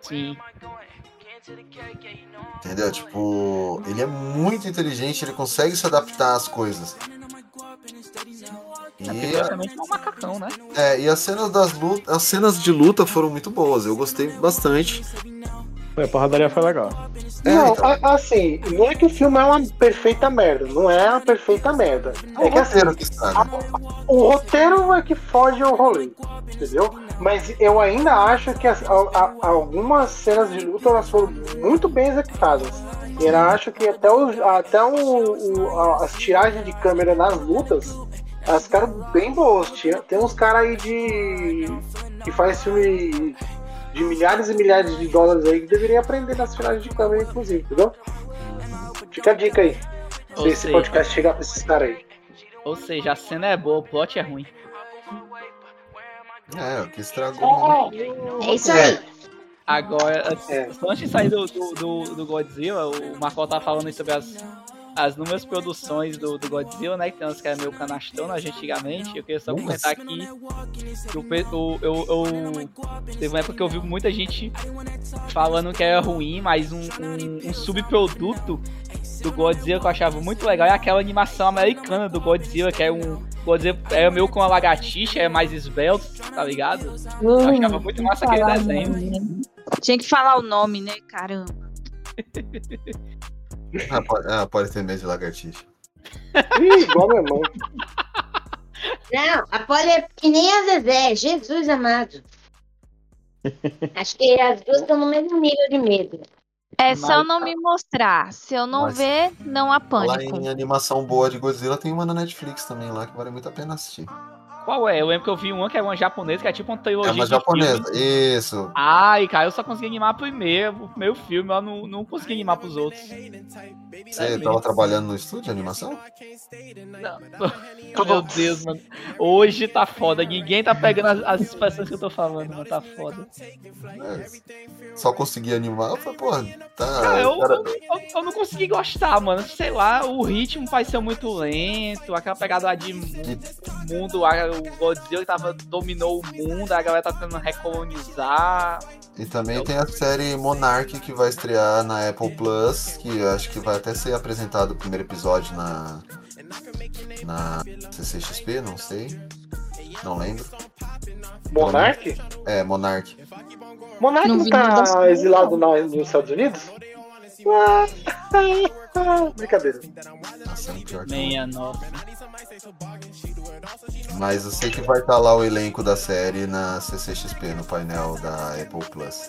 Sim. Entendeu? Tipo, ele é muito inteligente, ele consegue se adaptar às coisas. É, E, praticamente é um macacão, né? é, e as cenas das lutas, as cenas de luta foram muito boas. Eu gostei bastante. Foi, a porradaria foi legal. É, não, então. a- assim, não é que o filme é uma perfeita merda. Não é uma perfeita merda. É o É que assim, roteiro que estraga. o roteiro é que foge ao rolê. Entendeu? Mas eu ainda acho que as- a- a- algumas cenas de luta elas foram muito bem executadas. E eu acho que até, os, até o, o- a- as tiragens de câmera nas lutas, elas ficaram bem boas. Tinha- Tem uns caras aí de. que faz filme de milhares e milhares de dólares aí que deveria aprender nas tiragens de câmera, inclusive, entendeu? Fica a dica aí. Ou Se esse seja- podcast chegar pra esses caras aí. Ou seja, a cena é boa, o plot é ruim. É, o que estragou. É isso aí. Agora, assim, É. só antes de sair do, do, do, do Godzilla, o Marco tava falando aí sobre as, as inúmeras produções do, do Godzilla, né? Que tem umas que era meio canastrona antigamente. Eu queria só comentar aqui que o, o- eu, eu- Teve uma época que eu vi muita gente falando que era ruim, mas um, um, um subproduto do Godzilla que eu achava muito legal é aquela animação americana do Godzilla, que é um. Godzilla era meio com uma lagartixa, é mais esbelto, tá ligado? Eu achava muito massa aquele desenho. né? Tinha que falar o nome, né? Caramba. Ah, pode, ah, pode ter medo de lagartixa. Ih, igual minha mãe. Não, a Polly é que nem a Zezé, Jesus amado. Acho que as duas estão no mesmo nível de medo. É só Mas- não me mostrar. Se eu não Mas- ver, não há Lá em animação boa de Godzilla tem uma na Netflix também lá que vale muito a pena assistir. Qual é. Eu lembro que eu vi uma que é uma japonesa, que é tipo uma É trilogia uma de japonesa. filme. Isso. Ai, cara, eu só consegui animar primeiro, o primeiro filme, eu não, não consegui animar pros outros. Você tava trabalhando no estúdio de animação? Meu Deus, mano. Hoje tá foda. Ninguém tá pegando as, as expressões que eu tô falando, mano. Tá foda. É, só consegui animar. Falei, pô, tá. Cara, eu, cara- eu, eu- eu não consegui gostar, mano. Sei lá, o ritmo pareceu muito lento. Aquela pegada lá de mu- mundo, o Godzilla que tava, dominou o mundo, a galera tá tentando recolonizar. E também tem a série Monarch que vai estrear na Apple Plus, que eu acho que vai até ser apresentado o primeiro episódio na na CCXP, não sei. Não lembro. Monark? É, Monarch. Monark Não tá exilado na- nos Estados Unidos? Ah, Brincadeira. Nossa, é pior que Meia nossa. Mas eu sei que vai estar lá o elenco da série na CCXP, no painel da Apple Plus.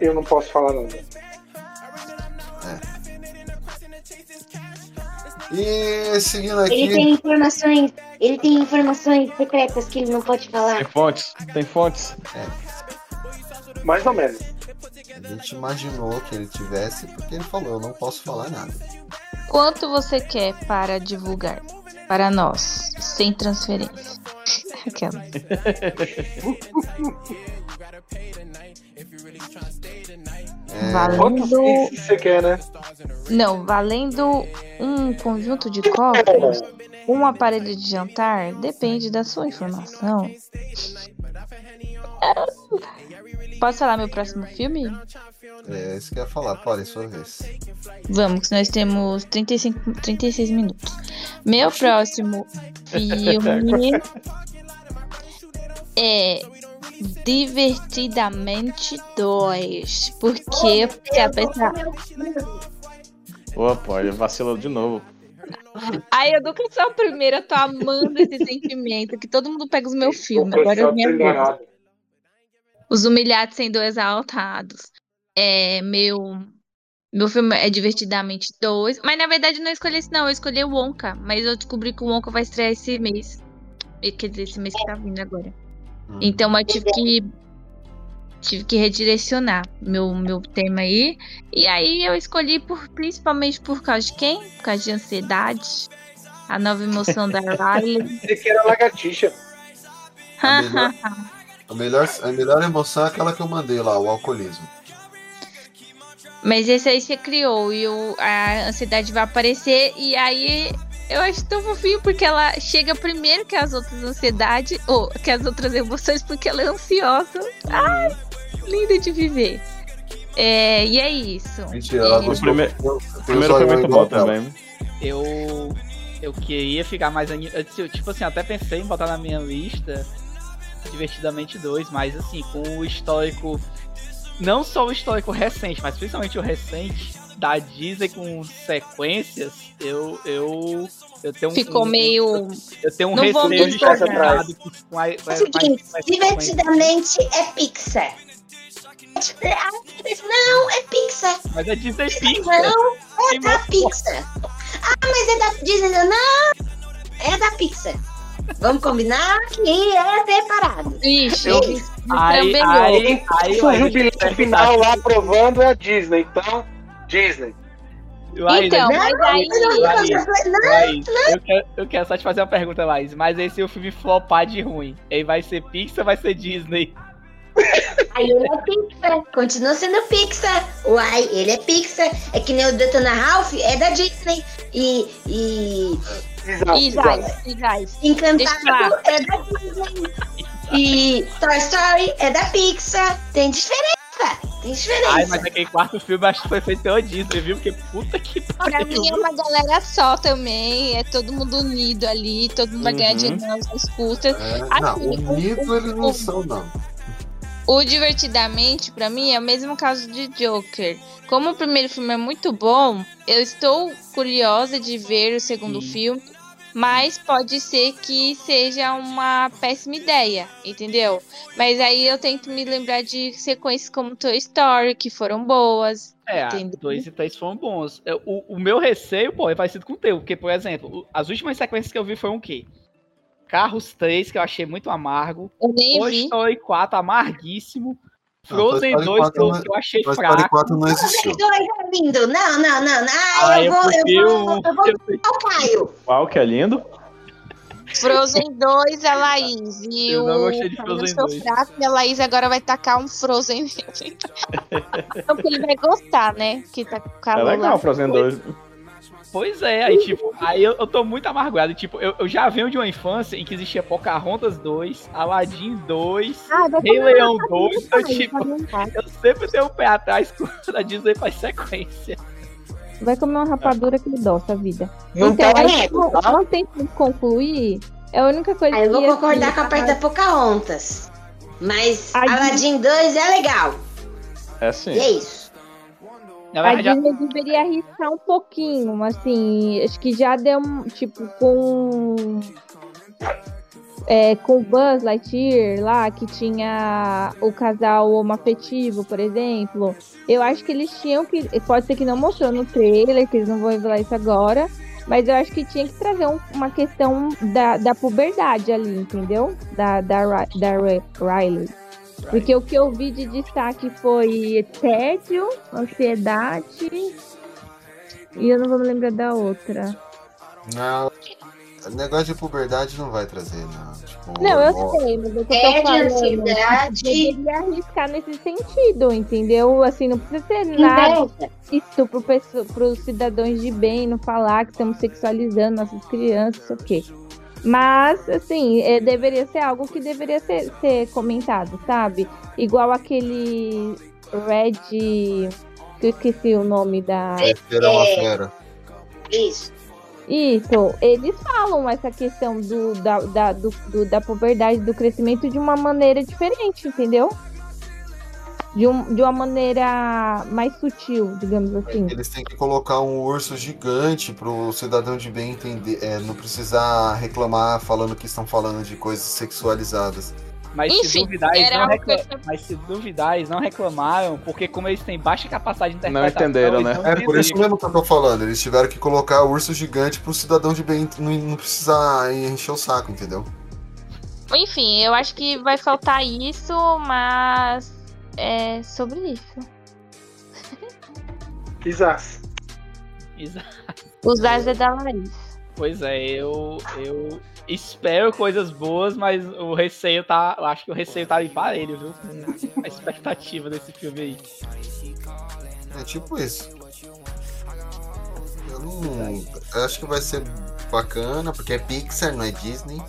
Eu não posso falar nada. E seguindo Ele aqui. tem informações, ele tem informações secretas que ele não pode falar. Tem fontes, tem fontes. Mais ou menos. A gente imaginou que ele tivesse, porque ele falou, eu não posso falar nada. Quanto você quer para divulgar? Para nós, sem transferência. Aquela. É, Valendo. pieces você quer, né? Não, valendo um conjunto de copos, um aparelho de jantar, depende da sua informação. Posso falar meu próximo filme? é isso que eu ia falar, pode, sua vez. Vamos, que nós temos 35, 36 minutos. Meu próximo filme é Divertidamente 2. Porque se a pessoa. Opa, ele vacilou de novo. Ai, eu nunca sou a primeira, eu tô amando esse sentimento. Que todo mundo pega os meus filmes. Agora é minha vez. enganado. Os humilhados sendo exaltados. É, meu. Meu filme é Divertidamente 2. Mas na verdade eu não escolhi esse, não. Eu escolhi o Wonka. Mas eu descobri que o Wonka vai estrear esse mês. Quer dizer, esse mês que tá vindo agora. Então eu tive que. Tive que redirecionar meu, meu tema aí. E aí eu escolhi por, principalmente por causa de quem? Por causa de ansiedade. A nova emoção da Riley. Ele que era lagartixa. A melhor, a, melhor, emoção é aquela que eu mandei lá, o alcoolismo. Mas esse aí você criou e o, a ansiedade vai aparecer. E aí eu acho tão fofinho porque ela chega primeiro que as outras ansiedades, ou que as outras emoções, porque ela é ansiosa. Ai, linda de viver. É, e é isso. Mentira, ela E- gostou. primeiro- Tem o Primeiro foi muito bom também. Eu. Eu queria ficar mais. Tipo assim, até pensei em botar na minha lista Divertidamente 2, mas assim, com o histórico. Não só o histórico recente, mas principalmente o recente da Disney com sequências, eu. Eu, eu tenho um. Ficou um- meio. Eu tenho um Não vou receio me de chegado com com a- com É a- o seguinte, divertidamente é Pixar. Não, é Pixar. Mas é Disney Pixar. Não, é Tem da Pixar. Ah, mas é da Disney. Não, é da Pixar. Vamos combinar que é separado. Ixi, Eu- Aí, aí, aí, o jubileu final lá aprovando é a Disney. Então, Disney. Laís, Então, aí- mas aí. Laís, Não, Laís, eu, quero, eu quero só te fazer uma pergunta, Laís. Mas esse é o filme flopar de ruim. Ele vai ser Pixar ou vai ser Disney? Aí ele é Pixar. Continua sendo Pixar. Uai, ele é Pixar. É que nem o Detona Ralph é da Disney. E. e E Zais. Encantado é da Disney. E Toy Story é da Pixar. Tem diferença. Tem diferença. Ai, mas aquele quarto filme acho que foi feito pela Disney, viu? Porque puta que Pra pariu. mim é uma galera só também. É todo mundo unido ali. Todo mundo vai ganhar Uhum. dinheiro nas curtas. É, não, Assim, o- unido eles não são, não. O Divertidamente, pra mim, é o mesmo caso de Joker. Como o primeiro filme é muito bom, eu estou curiosa de ver o segundo Sim. filme. Mas pode ser que seja uma péssima ideia, entendeu? Mas aí eu tento me lembrar de sequências como Toy Story, que foram boas. É, entendeu? dois e três foram bons. Eu- O, o meu receio, pô, é parecido com o teu. Porque, por exemplo, as últimas sequências que eu vi foram o quê? Carros 3, que eu achei muito amargo. Eu Toy. Story 4, amarguíssimo. Não, Frozen Toy Story 2, que eu, 4 que eu achei Toy Story fraco. 4 não existiu. Dois é lindo. Não, não, não. não. Ah, Ah, eu eu vou, eu vou, eu vou pegar o Caio. Qual que é lindo? Frozen 2, a Laís. E Eu o não gostei de Frozen achou 2. fraco, e a Laís agora vai tacar um Frozen. Então, porque ele vai gostar, né? Que tá com É calor legal lá. o Frozen 2. Pois é, aí tipo, aí eu, eu tô muito amargurado. Tipo, eu, eu já venho de uma infância em que existia Pocahontas 2, Aladdin 2, Ah, vai Rei Leão uma 2, farinha, então, vai tipo, eu sempre tenho o pé atrás quando a Disney faz sequência. Vai comer uma rapadura que doce a vida. Não então, tem aí, ego, não, não tem como concluir. É a única coisa Aí eu vou que, concordar assim, com a parte da Pocahontas. Mas A Aladdin 2 é legal. É sim. E é isso. Na A verdade, Disney deveria arriscar um pouquinho, assim, acho que já deu, tipo, com... É, com o Buzz Lightyear lá, que tinha o casal homoafetivo, por exemplo, eu acho que eles tinham que, pode ser que não mostrou no trailer, que eles não vão revelar isso agora, mas eu acho que tinha que trazer um- uma questão da, da puberdade ali, entendeu? Da, da, da Ri- Riley. Porque o que eu vi de destaque foi tédio, ansiedade. E eu não vou me lembrar da outra. Não, negócio de puberdade não vai trazer, não. Tipo, Não, eu sei, mas eu tô Tédio, falando. ansiedade. Deveria arriscar nesse sentido, entendeu? Assim, não precisa ser nada estupro para os cidadãos de bem, não falar que estamos sexualizando nossas crianças, sei o quê. Mas, assim, é, deveria ser algo que deveria ser, ser comentado, sabe? Igual aquele Red. Que eu esqueci o nome da. É uma fera. Isso. Isso, eles falam essa questão do, da, da, do, do- da puberdade, do crescimento de uma maneira diferente, entendeu? De, um, de uma maneira mais sutil, digamos assim. Eles têm que colocar um urso gigante pro cidadão de bem entender, é, não precisar reclamar falando que estão falando de coisas sexualizadas. Mas se Enfim, duvidar, eles não eu Mas se duvidar, eles não reclamaram, porque como eles têm baixa capacidade de interpretação... entenderam, eles né? não É por isso entenderam. mesmo que eu tô falando. Eles tiveram que colocar urso gigante pro cidadão de bem não, não precisar encher o saco, entendeu? Enfim, eu acho que vai faltar isso, mas é sobre isso. Isas. Os As é da Laís. Pois é, eu, eu espero coisas boas, mas o receio tá. Eu acho que o receio tá em parelho, viu? A expectativa desse filme aí. É tipo isso. Eu não. Eu acho que vai ser bacana, porque é Pixar, não é Disney.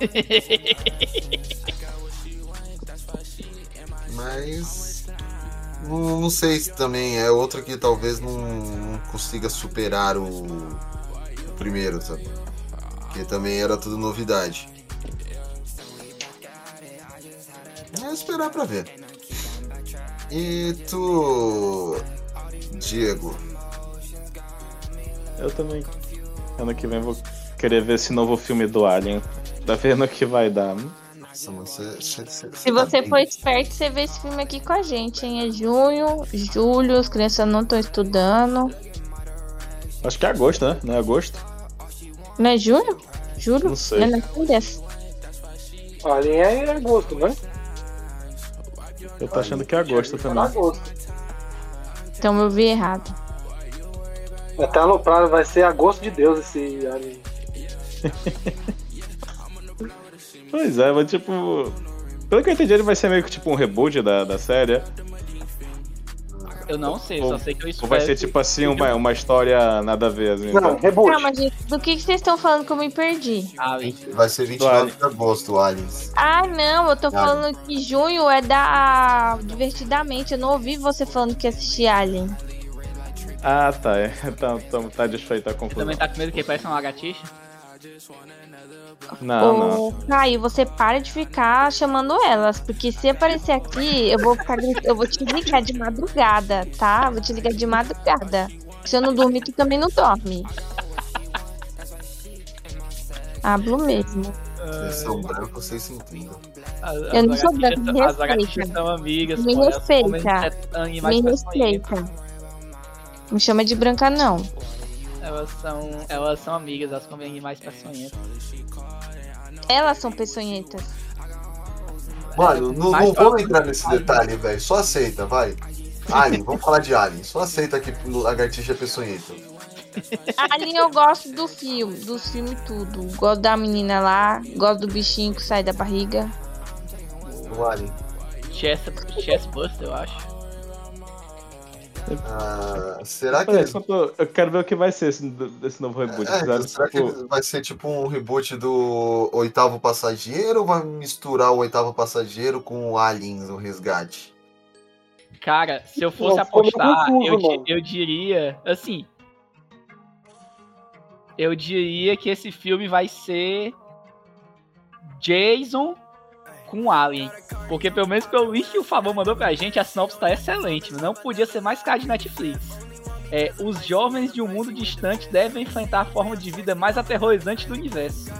Mas. Não, não sei se também é outra que talvez não, não consiga superar o, o primeiro, sabe? Que também era tudo novidade. É esperar pra ver. E tu. Diego. Eu também. Ano que vem vou querer ver esse novo filme do Alien. Tá vendo o que vai dar. Nossa, mas você, você- você- Se tá você bem. for esperto, você vê esse filme aqui com a gente, hein? É junho, julho, as crianças não estão estudando. Acho que é agosto, né? Não é agosto? Não é julho? Julho? Não sei. Não é férias? Alien é agosto, né? Eu tô achando que é agosto Tá também. agosto. Então eu vi errado. Até aloprado vai ser agosto de Deus esse Alien. Pois é, mas tipo. Pelo que eu entendi, ele vai ser meio que tipo um reboot da, da série. Eu não sei, Ou- só sei que eu Ou espero. vai ser tipo assim, uma, uma história nada a ver, assim. Não, reboot. Calma, gente. Do que, que vocês estão falando que eu me perdi? Alien. Vai ser 29 de agosto, Aliens. Ah, não, eu tô Alien. falando que junho é da Divertidamente. Eu não ouvi você falando que assisti Alien. Ah, tá. É. Tá, tá, tá desfeita a conclusão. Também tá com medo que parece uma lagartixa? Não, não. Ô, Caio, você para de ficar chamando elas, porque se aparecer aqui, eu vou ficar eu vou te ligar de madrugada, tá? Vou te ligar de madrugada. Se eu não dormir, tu também não dorme. Hablo mesmo. Vocês são brancos, vocês se entendam. Eu não sou branca, me As lagartixas respeita. são amigas. Me respeita. animais Me respeita. Me chama de branca, não. Elas são, elas são amigas, elas comem animais peçonhentos. Elas são peçonhentas. Mano, não, não vamos entrar nesse detalhe, velho. Só aceita, vai. Alien, vamos falar de Alien. Só aceita que lagartixa é peçonhenta. Alien eu gosto do filme, dos filmes tudo. Gosto da menina lá, gosto do bichinho que sai da barriga. O Alien. Chest, Chestbuster, eu acho. Ah, será que só tô- eu quero ver o que vai ser esse, desse novo reboot. É, Fizeram, será que tipo, ele vai ser tipo um reboot do Oitavo Passageiro ou vai misturar o Oitavo Passageiro com o Aliens, o Resgate? Cara, se eu fosse apostar, confuso, eu, eu diria. Assim. Eu diria que esse filme vai ser. Jason com Alien. Porque pelo menos pelo link que o Fabão mandou pra gente, a sinopse tá excelente. Não podia ser mais cara de Netflix. É, os jovens de um mundo distante devem enfrentar a forma de vida mais aterrorizante do universo.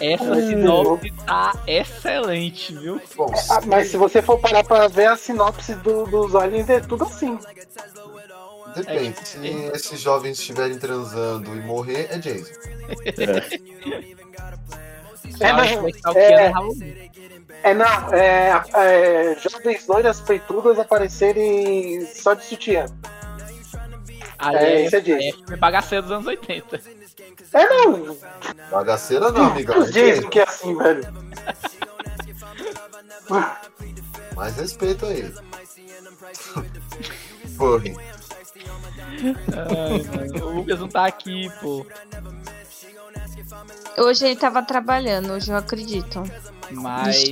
Essa sinopse tá excelente, viu? Ah, mas se você for parar pra ver a sinopse do- dos aliens, é tudo assim. Depende. Se esses jovens estiverem transando e morrer, é Jason. É, é- Keanu Halloween. É, não, é, é, jovens loiras peitudas aparecerem só de sutiã. Ali É, é, isso é é, Jason. filme bagaceiro dos anos 80. É, não. Bagaceira não, amigão. Os É Jason Jason. que é assim, velho. Mais respeito aí. Porra. Ai, mano, o Lucas não tá aqui, pô. Hoje ele tava trabalhando, hoje eu acredito. Mas.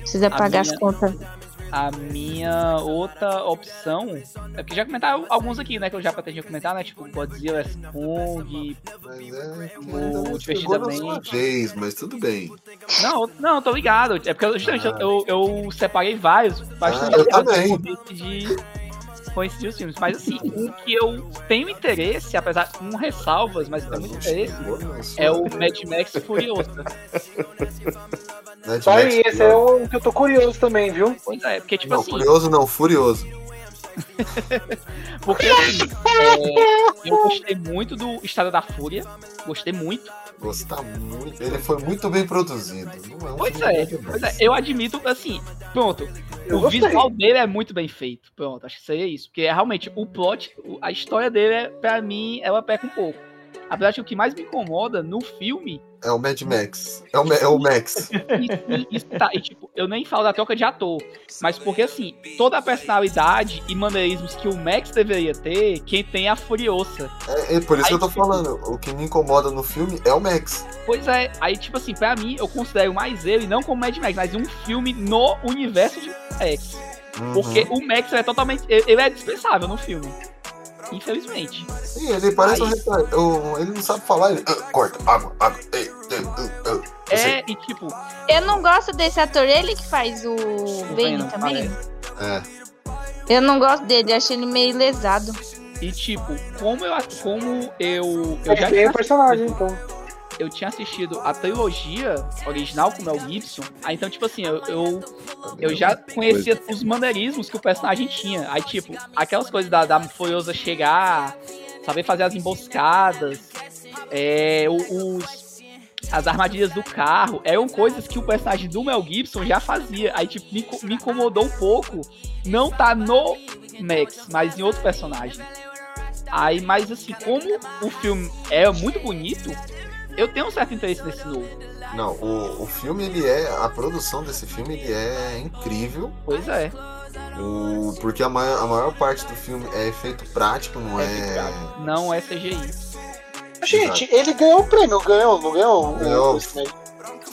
Precisa A pagar as minha- contas. a minha outra opção. É porque já comentaram alguns aqui, né? Que eu já pretendia comentar, né? Tipo Godzilla, Kong. Mas é. O sua Divertidamente. vez, mas tudo bem. Não, não, tô ligado. É porque justamente Ah. eu, eu separei vários. Bastante Ah, eu também. decidir coincidir os filmes. Mas assim, um que eu tenho interesse, apesar com ressalvas, mas tenho muito interesse, é o Mad Max Furiosa. Mad Tá aí, esse é o que eu tô curioso também, viu? Pois é, porque tipo Não, assim. curioso não, furioso. Porque assim, é, eu gostei muito do Estado da Fúria. Gostei muito. Gostar muito. Ele foi muito bem produzido. Não é um Pois é, pois é, eu admito, assim, pronto. Eu o gostei. visual dele é muito bem feito. Pronto, acho que seria isso. Porque é realmente o plot, a história dele, é, pra mim, ela peca um pouco. Apesar de que o que mais me incomoda no filme. É o Mad Max. É o, é o Max. E, e- e tá, e, tipo, eu nem falo da troca de ator. Mas porque assim, toda a personalidade e maneirismos que o Max deveria ter, quem tem é a Furiosa. É, é por isso Aí, que eu tô tipo, falando. O que me incomoda no filme é o Max. Pois é, aí tipo assim, pra mim, eu considero mais ele, não como Mad Max, mas um filme no universo de Max. Uhum. Porque o Max é totalmente. Ele é dispensável no filme. Infelizmente. Sim, ele parece um Aí-. Eu- Ele não sabe falar, ele. "Ah, corta, água, água. Ei, ei, ei, ei." É, e tipo, Eu não gosto desse ator, ele que faz o Bane Venom, também. É. Eu não gosto dele, achei ele meio lesado. e tipo, como eu como eu. Eu É já o personagem, então. Eu tinha assistido a trilogia original com o Mel Gibson, aí então, tipo assim, eu, eu, eu já conhecia os maneirismos que o personagem tinha. Aí, tipo, aquelas coisas da, da Furiosa chegar, saber fazer as emboscadas, é, os, as armadilhas do carro, eram coisas que o personagem do Mel Gibson já fazia. Aí, tipo, me, me incomodou um pouco não tá no Max, mas em outro personagem. Aí, mas assim, como o filme é muito bonito, eu tenho um certo interesse nesse novo. Não, o, o filme, ele é. A produção desse filme, ele é incrível. Pois é. O, porque a maior, a maior parte do filme é efeito prático, não é. Não é CGI. Gente, ele ganhou o prêmio, ganhou, não ganhou? Ganhou. O?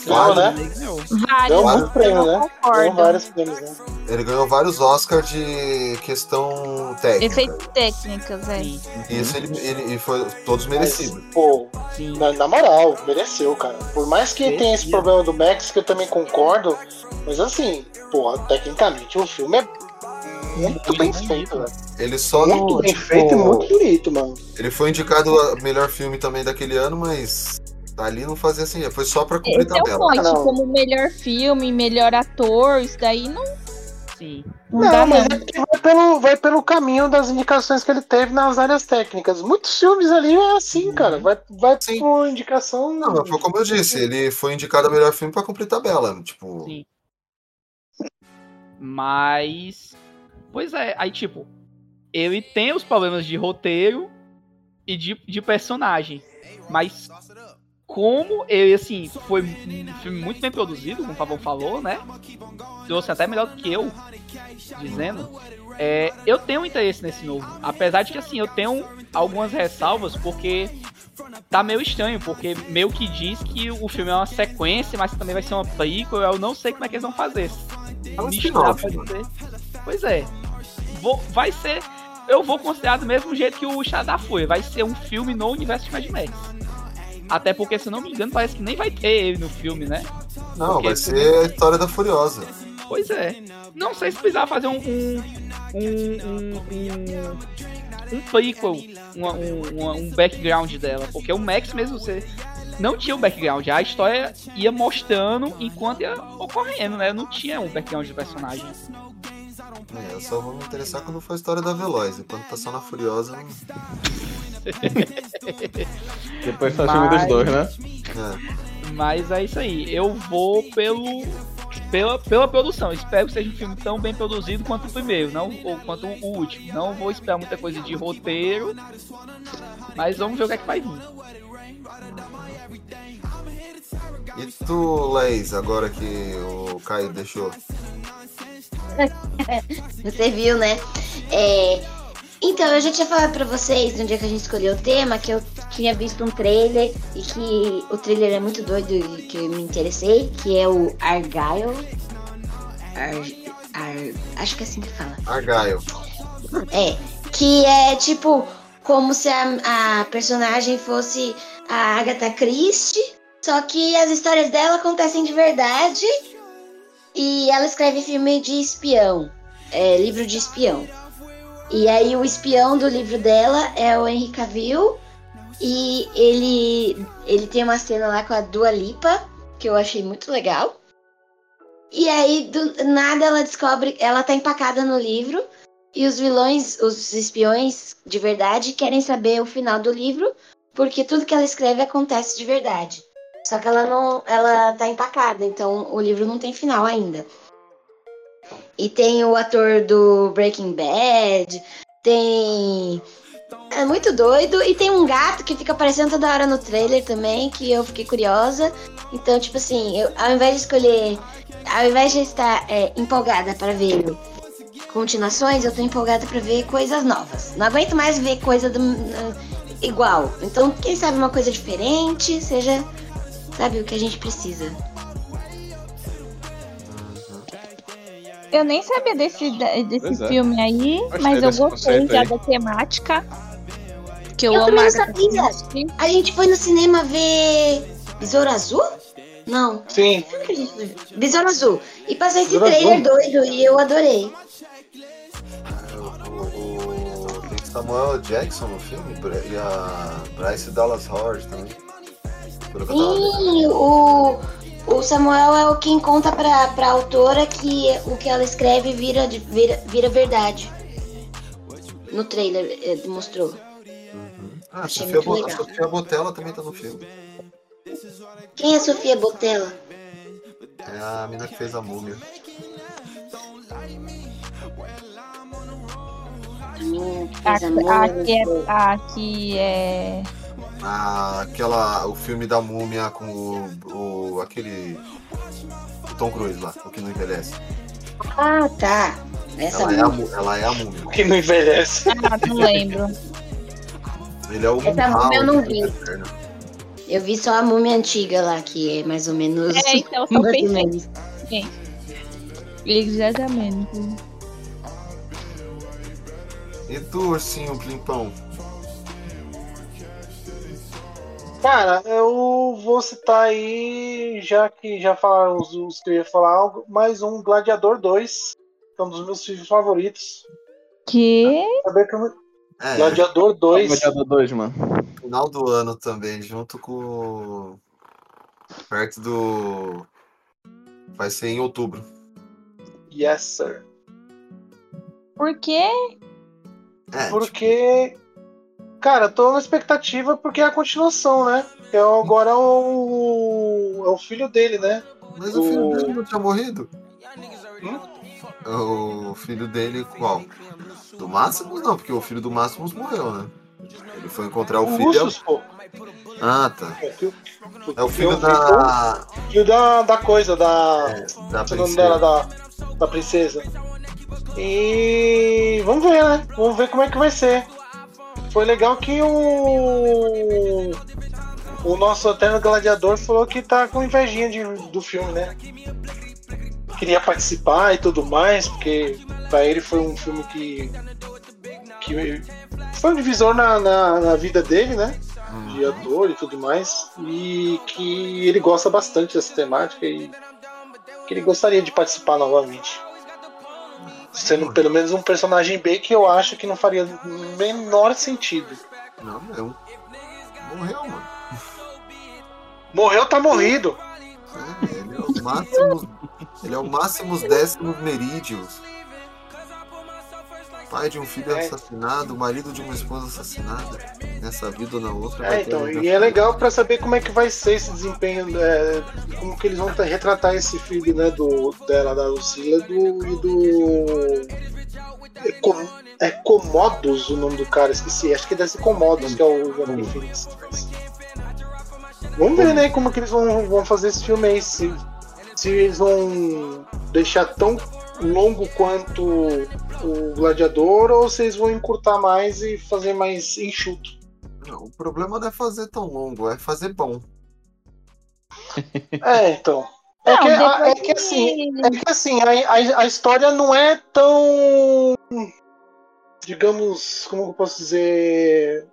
Ganhou, né? Ganhou. Vários, né? Ganhou vários prêmios, né? Ele ganhou vários Oscars de questão técnica. Efeitos técnicos, é. Sim, E isso ele, ele, e foi todos merecidos. Mas, pô, sim. na, na moral, mereceu, cara. Por mais que Merecia. tenha esse problema do Max, que eu também concordo, mas assim, porra, tecnicamente o filme é muito bem feito, velho. Ele só Muito não. bem tipo, feito e muito bonito, mano. Ele foi indicado a melhor filme também daquele ano, mas ali não fazia assim. Foi só pra cumprir Esse é o tabela. point, Não. como melhor filme, melhor ator, isso daí não, Sim. não, Não, dá mas não. é porque vai pelo, vai pelo caminho das indicações que ele teve nas áreas técnicas. Muitos filmes ali é assim, cara. Vai, vai Sim. por indicação. Não, mas foi como eu disse, ele foi indicado a melhor filme pra cumprir tabela. Tipo, Sim. Mas. Pois é, aí tipo, ele tem os problemas de roteiro e de, de personagem. Mas como ele, assim, foi um filme muito bem produzido, como o Pavão falou, né? Trouxe até melhor do que eu, dizendo. É, eu tenho interesse nesse novo. Apesar de que, assim, eu tenho algumas ressalvas, porque tá meio estranho, porque meio que diz que o filme é uma sequência, mas também vai ser uma prequel. Eu não sei como é que eles vão fazer. É um Misturar mano. ser. Pois é. Vou, vai ser. Eu vou considerar do mesmo jeito que o Shadar foi. Vai ser um filme no universo de Mad Max. Até porque, se não me engano, parece que nem vai ter ele no filme, né? não, Porque vai ser a história da Furiosa. Pois é. Não sei se precisava fazer um. Um, um, um, um, um prequel, um, uma- um background dela. Porque o Max mesmo, você não tinha o background. A história ia mostrando enquanto ia ocorrendo, né? Não tinha um background do personagem. É, eu só vou me interessar quando for a história da Veloz. Enquanto tá só na Furiosa, não. Depois faz filme dos Mas- dois, né? É. Mas é isso aí. Eu vou pelo. Pela, pela produção, espero que seja um filme tão bem produzido quanto o primeiro, não ou quanto o último. Não vou esperar muita coisa de roteiro, mas vamos ver o que é que vai vir. E tu, Leis, agora que o Caio deixou? Você viu, né? É, Então, eu já tinha falado pra vocês no dia que a gente escolheu o tema que eu tinha visto um trailer e que o trailer é muito doido e que eu me interessei, que é o Argyle. Ar- Ar- acho que é assim que fala. Argyle. É, que é tipo como se a, a personagem fosse a Agatha Christie, só que as histórias dela acontecem de verdade e ela escreve filme de espião, é, livro de espião. E aí o espião do livro dela é o Henry Cavill e ele ele tem uma cena lá com a Dua Lipa que eu achei muito legal. E aí do nada ela descobre, ela tá empacada no livro e os vilões, os espiões de verdade querem saber o final do livro, porque tudo que ela escreve acontece de verdade. Só que ela não, ela tá empacada, então o livro não tem final ainda. E tem o ator do Breaking Bad, tem é muito doido e tem um gato que fica aparecendo toda hora no trailer também, que eu fiquei curiosa. Então, tipo assim, eu, ao invés de escolher, ao invés de estar é, empolgada para ver continuações, eu tô empolgada pra ver coisas novas. Não aguento mais ver coisa do, uh, igual. Então, quem sabe uma coisa diferente, seja, sabe, o que a gente precisa. Eu nem sabia desse, desse é. filme aí, Gostei mas eu gostei já aí. da temática. Que eu, Eu amo. Christie. A gente foi no cinema ver Besouro Azul? Não. Sim. A? Besouro Azul. E passou esse Besouro trailer Azul. doido e eu adorei. Tem Samuel Jackson no filme e a Bryce Dallas Howard também. Sim, o, o Samuel é o quem conta pra, pra autora que o que ela escreve vira, vira, vira verdade. No trailer eh, mostrou. Ah, a Achei Sofia, muito Bo- legal. Sofia Botella também tá no filme. Quem é Sofia Botella? É a mina que fez a múmia. A, a que é, a que é. Ah, aquela, o filme da múmia com o, o aquele o Tom Cruise lá, o que não envelhece. Ah, tá. Essa Ela é, a, ela é a múmia. Que não envelhece. Ah, não lembro. Ele é o Essa múmia eu não vi. Eu vi só a múmia antiga lá, que é mais ou menos. É, então eu só mais ou pensei. menos. Exatamente. E tu, ursinho Plimpão? Cara, eu vou citar aí, já que já falaram os, os que eu ia falar, algo- mais um Gladiador 2. é um dos meus filmes favoritos. Que? Saber que eu... É, Gladiador 2. Gladiador 2, mano. final do ano também, junto com. Perto do. Vai ser em outubro. Yes, sir. Por quê? É, Porque. Cara, eu tô na expectativa porque é a continuação, né? É agora é o. É o filho dele, né? Mas o filho O- dele não tinha morrido? Hum? O filho dele qual? Do Máximos não, porque o filho do Máximos morreu, né? Ele foi encontrar o O filho. Lucius, pô. Ah, tá. É o filho, É o filho filho- da. filho da, da coisa, da. Da é o nome princesa. dela, da, da princesa. E vamos ver, né? Vamos ver como é que vai ser. Foi legal que o. O nosso Eterno Gladiador falou que tá com invejinha de, do filme, né? Queria participar e tudo mais, porque pra ele foi um filme que. que foi um divisor na, na, na vida dele, né? De ator e tudo mais. E que ele gosta bastante dessa temática e que ele gostaria de participar novamente. Sendo pelo menos um personagem B que eu acho que não faria o menor sentido. Não, um. Morreu, mano. Morreu, tá morrido. É, ele é o máximo. ele é o máximos décimos merídios. Pai de um filho É. assassinado, marido de uma esposa assassinada. Nessa vida ou na outra. É, então, e é legal pra saber como é que vai ser esse desempenho, é, como que eles vão retratar esse filho, né, do, dela, da Lucila do, e do. É, Com, é Comodos o nome do cara, esqueci, acho que deve ser Comodos, que é o Joaquim Phoenix. Vamos ver, né, como que eles vão, vão fazer esse filme aí, se, se eles vão deixar tão longo quanto o Gladiador ou se eles vão encurtar mais e fazer mais enxuto. Não, o problema não é fazer tão longo, é fazer bom. É, então. É, Não, que, a- é depois que assim, é que assim, a, a, a história não é tão. Digamos, como eu posso dizer.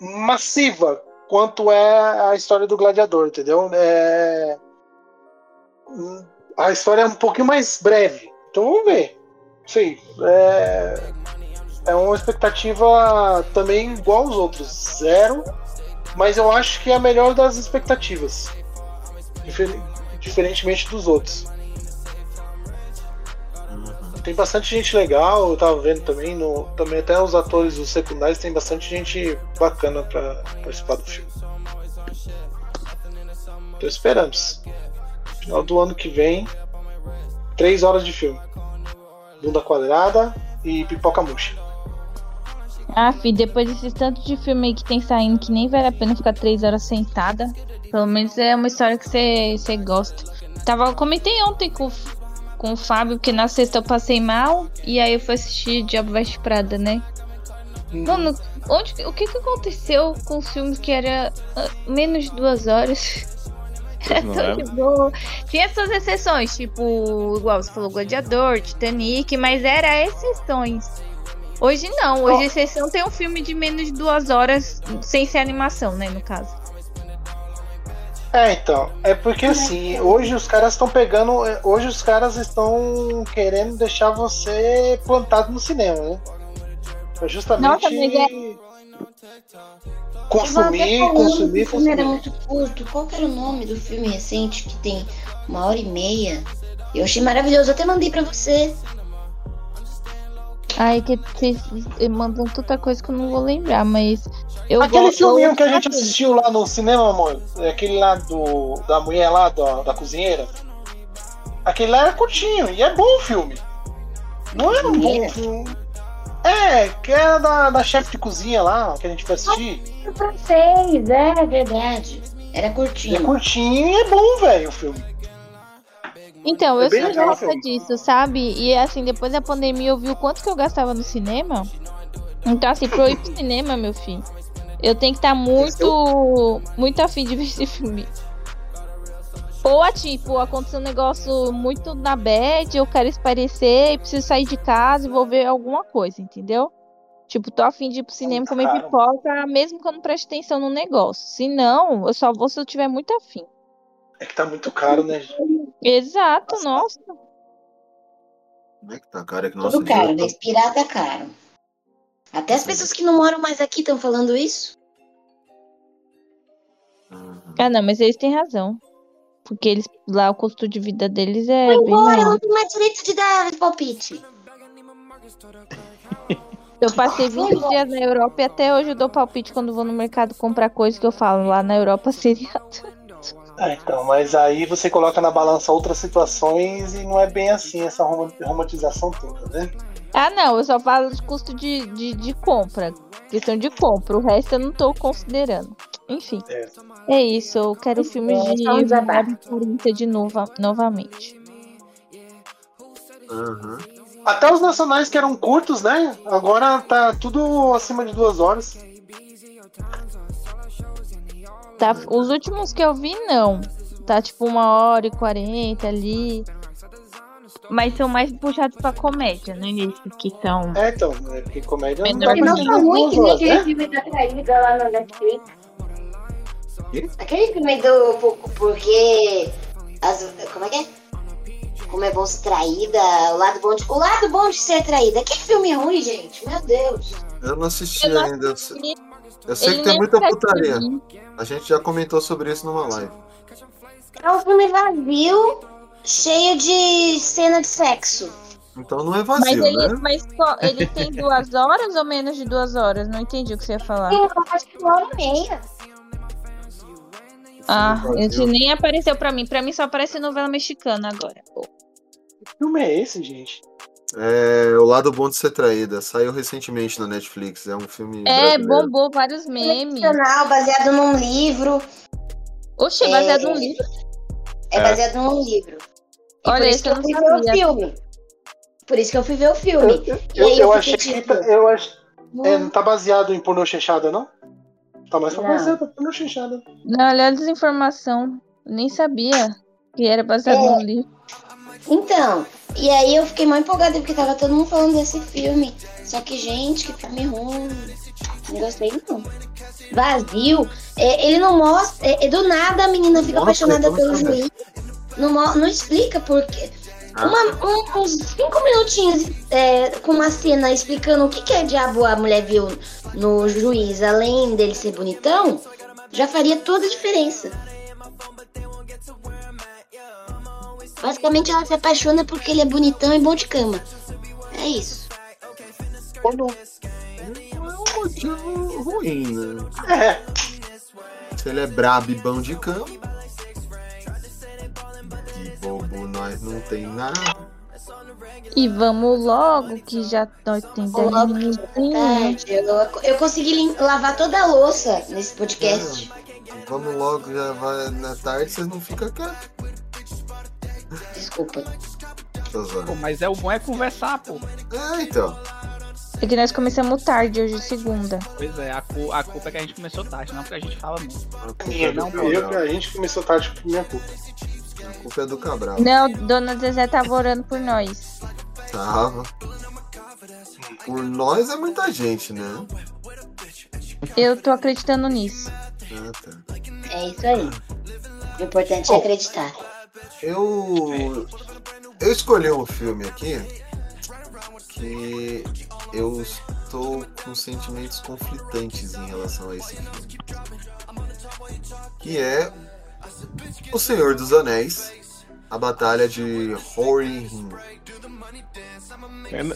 massiva quanto é a história do Gladiador, entendeu? É, a história é um pouquinho mais breve. Então vamos ver. Sim, é, é uma expectativa também igual aos outros. Zero. Mas eu acho que é a melhor das expectativas. Difer- diferentemente dos outros. Tem bastante gente legal, eu tava vendo também, no, também até os atores os secundários tem bastante gente bacana pra participar do filme. Então esperamos. Final do ano que vem, três horas de filme. Bunda quadrada e pipoca murcha. Ah, fi, depois desses tantos de filme aí que tem saindo que nem vale a pena ficar três horas sentada. Pelo menos é uma história que você gosta. Tava, comentei ontem com, o- com o Fábio, porque na sexta eu passei mal e aí eu fui assistir Diabo Veste Prada, né? Mano, onde, o que que aconteceu com os filmes que era ah, menos de duas horas? Era Não tão é? de boa. Tinha suas exceções, tipo, igual você falou, Gladiador, Titanic, mas era exceções. Hoje não, hoje exceção tem um filme de menos de duas horas, sem ser animação, né, no caso. É, então, é porque assim, hoje os caras estão pegando. Hoje os caras estão querendo deixar você plantado no cinema, né? Justamente Nossa, mas consumir, Eu consumir, que O filme era consumir. muito curto. Qual que era o nome do filme recente que tem uma hora e meia? Eu achei maravilhoso, eu até mandei pra você. Ai, que vocês mandam tanta coisa que eu não vou lembrar, mas eu Aquele gosto- filminho que a gente assistiu lá no cinema, amor, é aquele lá do, da mulher lá, da, da cozinheira. Aquele lá era curtinho, e é bom o filme. Não era um bom filme. É, que era da, da chefe de cozinha lá, que a gente foi assistir. francês, é verdade. Era curtinho. É curtinho e é bom, velho, o filme. Então, É eu sou legal o gosta filme. disso, sabe? E assim, depois da pandemia eu vi o quanto que eu gastava no cinema. Então, assim, pra eu ir pro cinema, meu filho, eu tenho que estar muito, muito afim de ver esse filme. Ou, a, tipo, aconteceu um negócio muito na bad, eu quero esparecer e preciso sair de casa e vou ver alguma coisa, entendeu? Tipo, tô afim de ir pro cinema comer caro. pipoca, mesmo que eu não preste atenção no negócio. Se não, eu só vou se eu tiver muito afim. É que tá muito caro, né? Exato, nossa. Como é que tá, cara? É que nossa, Tudo caro, respirar tá caro. Até as pessoas que não moram mais aqui estão falando isso. Ah, não, mas eles têm razão. Porque eles lá o custo de vida deles é Vai bem embora, maior. não tem mais direito de dar palpite. Eu passei 20 dias na Europa e até hoje eu dou palpite quando vou no mercado comprar coisa que eu falo. Lá na Europa seria. É, então, mas aí você coloca na balança outras situações e não é bem assim essa rom- romantização toda, né? Ah, não, eu só falo de custo de, de, de compra. Questão de compra. O resto eu não tô considerando. Enfim. É isso, eu quero filmes É, de 40 de novo, novamente. Aham. Até os nacionais que eram curtos, né? Agora tá tudo acima de duas horas. Tá, os últimos que eu vi, não. Tá tipo uma hora e quarenta ali. Mas são mais puxados pra comédia, né? Esses que são. É, então, é porque comédia não tá que Não tá que nem horas, aquele né? filme da traída lá no Netflix. Aquele filme do. por- Porque. As, como é que é? Como é bom ser traída, o lado bom de. O lado bom de ser traída. Que filme ruim, gente. Meu Deus. Eu não assisti Eu não ainda. Eu sei, eu sei Ele que tem muita putaria. A gente já comentou sobre isso numa live. É um filme vazio, cheio de cena de sexo. Então não é Mas, vazio, ele, né? mas qual- ele tem duas horas ou menos de duas horas? Não entendi o que você ia falar. Tem uma hora e meia. Ah, esse nem apareceu pra mim. Pra mim só aparece novela mexicana agora. Pô. Que filme é esse, gente? É O Lado Bom de Ser Traída. Saiu recentemente na Netflix. É um filme. É, brasileiro. bombou vários memes. Ficcional, baseado num livro. Oxe, É, baseado num livro. É É. baseado num livro. E Olha, isso que eu não fui ver o sabia. filme. Por isso que eu fui ver o filme. Eu, E eu, aí eu eu achei que. tá- tipo, Eu ach... é, não tá baseado em pornô chanchada, não? Tá mais pra em pornô chanchada. Não, olha a desinformação. Nem sabia que era baseado É. num livro. Então, e aí eu fiquei mais empolgada porque tava todo mundo falando desse filme. Só que, gente, que filme ruim. Não gostei, não. Vazio. É, ele não mostra. é, é do nada a menina fica Mostra, apaixonada então, pelo juiz. Não, não explica por quê. Ah. Uma- um- uns cinco minutinhos é, com uma cena explicando o que, que é diabo a mulher viu no juiz, além dele ser bonitão, já faria toda a diferença. Basicamente ela se apaixona porque ele é bonitão e bom de cama. É isso. Pornô. Não é um motivo ruim, né? É. Se ele é brabo e bom de cama. De bobo nós não tem nada. E vamos logo, que já nós tem 10 Logo, minutinhos. Tarde, eu, consegui lim- lavar toda a louça nesse podcast. Vamos logo, já vai na tarde, vocês não ficam quietos. Desculpa. Pô, mas é o bom é conversar, pô. É, então. É que nós começamos tarde hoje, segunda. Pois é, a, cu- a culpa é que a gente começou tarde, não porque a gente fala muito. A culpa Minha, é do eu, eu- Cabral. a gente começou tarde por minha culpa. A culpa é do Cabral. Não, Dona Zezé tava orando por nós. Tava. Por nós é muita gente, né? Eu tô acreditando nisso. Ah, tá. É isso aí. O importante é acreditar. Eu. Eu escolhi um filme aqui que eu estou com sentimentos conflitantes em relação a esse filme. Que é O Senhor dos Anéis, a Batalha de Rohirrim.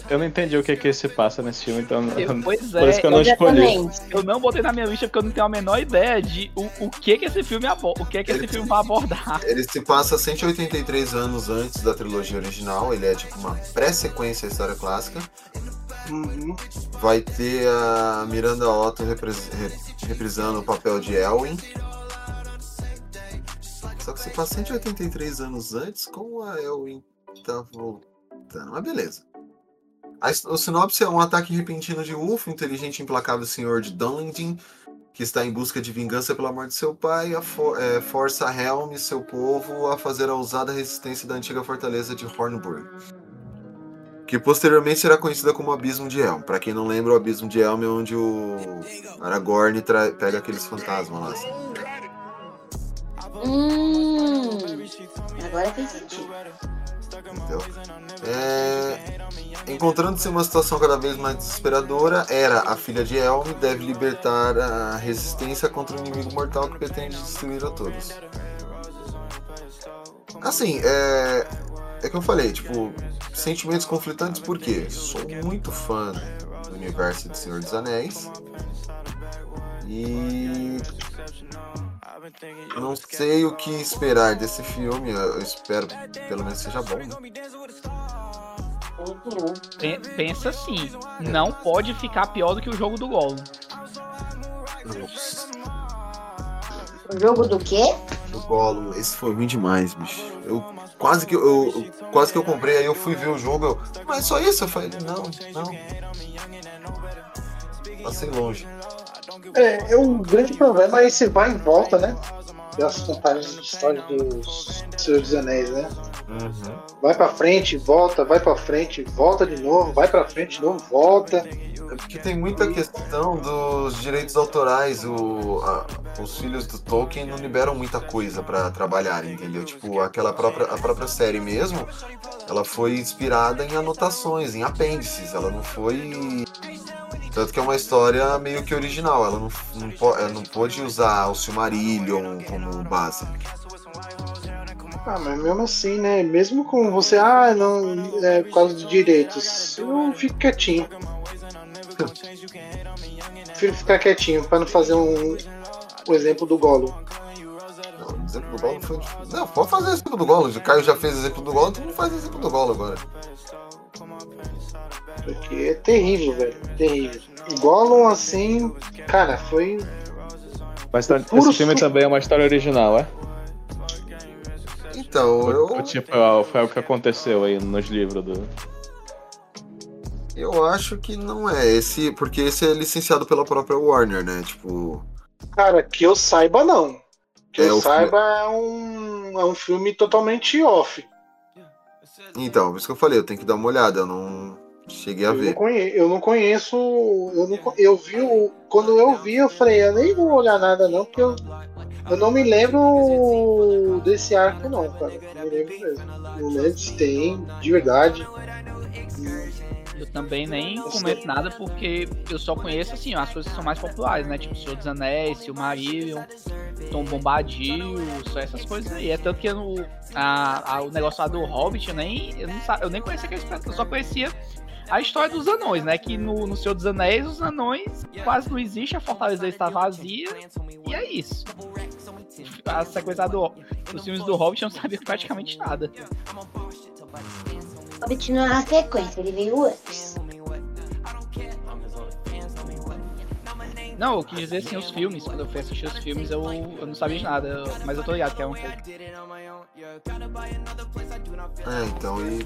Eu, não entendi o que que se passa nesse filme, então pois por é, isso que eu não escolhi. Eu não botei na minha lista porque eu não tenho a menor ideia de o, o que que esse filme aborda, o que que esse filme vai abordar. Ele se passa 183 anos antes da trilogia original, ele é tipo uma pré-sequência à história clássica. Uhum. Vai ter a Miranda Otto repres- re- reprisando o papel de Elwin. Só que se passa 183 anos antes, como a Elwin tá voltando? Mas beleza. A, o sinopse é um ataque repentino de um inteligente e implacável senhor de Dunedin, que está em busca de vingança pela morte de seu pai, a for- é, força Helm e seu povo a fazer a ousada resistência da antiga fortaleza de Hornburg que posteriormente será conhecida como Abismo de Helm. Pra quem não lembra, o Abismo de Helm é onde o Aragorn pega aqueles fantasmas lá. assim. Hum, agora fez sentido. É, Encontrando-se em uma situação cada vez mais desesperadora, Era, a filha de Elm, deve libertar a resistência contra o inimigo mortal que pretende destruir a todos. Assim, é. É que eu falei, tipo, sentimentos conflitantes por quê? Sou muito fã do universo de Senhor dos Anéis. E. Não sei o que esperar desse filme. Eu espero que pelo menos seja bom. Né? Pen- Pensa assim, não pode ficar pior do que o jogo do Gollum. O jogo do quê? O Gollum, esse foi ruim demais, bicho. Eu quase que eu, eu- quase que eu comprei, aí eu fui ver o jogo, eu, mas só isso? Eu falei, não, não. Passei longe. É, é um grande problema é esse vai e volta, né? Das contagens de história dos Senhor dos Anéis, né? Vai pra frente, volta, vai pra frente, volta de novo, vai pra frente de novo, volta. É porque tem muita questão dos direitos autorais. O, a- os filhos do Tolkien não liberam muita coisa pra trabalhar, entendeu? Tipo, aquela própria, a própria série mesmo, ela foi inspirada em anotações, em apêndices. Ela não foi. Tanto que é uma história meio que original. Ela não, não, ela não pôde usar o Silmarillion como base. Ah, mas mesmo assim, né? Mesmo com você, ah, não, é por causa dos direitos, eu fico quietinho. Prefiro ficar quietinho pra não fazer um, o exemplo do Golo. Não, o exemplo do Golo foi. Não, pode fazer o exemplo do Golo. O Caio já fez o exemplo do Golo, todo mundo faz o exemplo do Golo agora. Porque é terrível, velho. Terrível. Gollum, assim, cara, foi. Mas Puro esse filme su- também é uma história original, é? Então, eu. tipo, é- foi o que aconteceu aí nos livros do. Eu acho que não é esse, porque esse é licenciado pela própria Warner, né? Tipo, Cara, que eu saiba, não. Que É, eu saiba, é um, é um filme totalmente off. então, por isso que eu falei, eu tenho que dar uma olhada, eu não cheguei a Eu não, ver. conhe- eu não conheço. Eu, não, eu vi o. Quando eu vi, eu falei, eu nem vou olhar nada, não, porque eu, eu não me lembro desse arco, não, cara. Não me lembro mesmo. Não lembro se tem, de verdade. Eu também nem comento nada porque eu só conheço assim as coisas que são mais populares, né? Tipo Senhor dos Anéis, Silmarillion, Tom Bombadil, só essas coisas aí. É tanto que no, a, a- o negócio lá do Hobbit eu nem, eu, não, eu nem conhecia aqueles eu só conhecia a história dos anões, né? Que no, no Senhor dos Anéis os anões quase não existe, a fortaleza está vazia e é isso. A sequência do, dos filmes do Hobbit não sabia praticamente nada. Hobbit não uma sequência, ele veio antes. Não, eu quis dizer assim, os filmes. Quando eu fui assistir os filmes, eu, eu não sabia de nada. eu- mas eu tô ligado que é um pouco. É, então, e.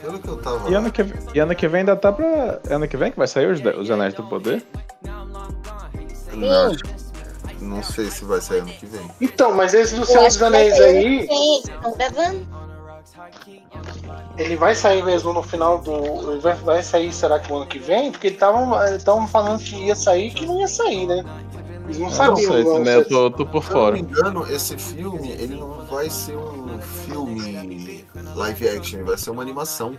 Pelo que eu tava. E ano que, e ano que vem ainda tá pra. Ano que vem que vai sair os, os Anéis do Poder? Não, não sei se vai sair ano que vem. Então, mas esse do Senhor dos Anéis aí, estão gravando. Ele vai sair mesmo no final do. Ele vai, vai sair, será que o ano que vem? Porque estavam falando que ia sair e que não ia sair, né? Eles não Eu não sabiam. sei não, também, eu tô, tô por Se eu não fora. me engano, esse filme, ele não vai ser um filme live action, ele vai ser uma animação.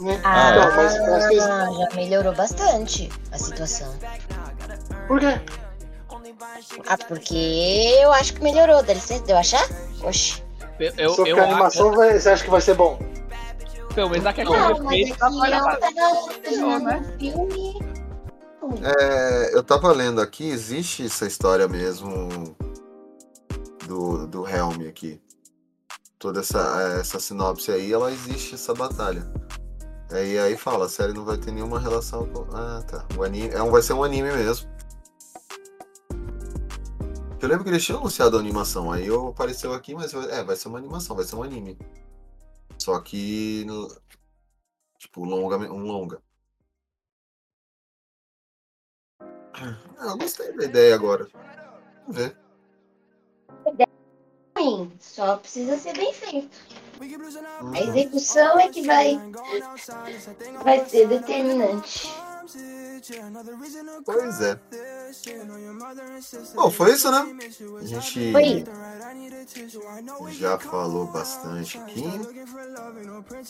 né? Ah, Então, mas, mas já melhorou bastante a situação. por quê? Ah, porque eu acho que melhorou, dá licença, deu achar? Oxi. Eu, eu, Só que eu a animação vai- você acha que vai ser bom? pelo menos a questão Não, mas tá aqui mais é um né? filme. É, eu tava lendo aqui, existe essa história mesmo do, do Helm aqui. Toda essa, essa sinopse aí, ela existe, essa batalha. É, E aí fala, a série não vai ter nenhuma relação com. Ah, tá. O anime, é um, vai ser um anime mesmo. Eu lembro que eles tinham anunciado a animação, aí eu apareceu aqui, mas é, vai ser uma animação, vai ser um anime. Só que. Tipo, longa, um longa. Ah, eu gostei da ideia agora. Vamos ver. Ruim, só precisa ser bem feito. A execução é que vai, vai ser determinante. Pois é. Bom, foi isso, né? A gente Foi. já falou bastante aqui.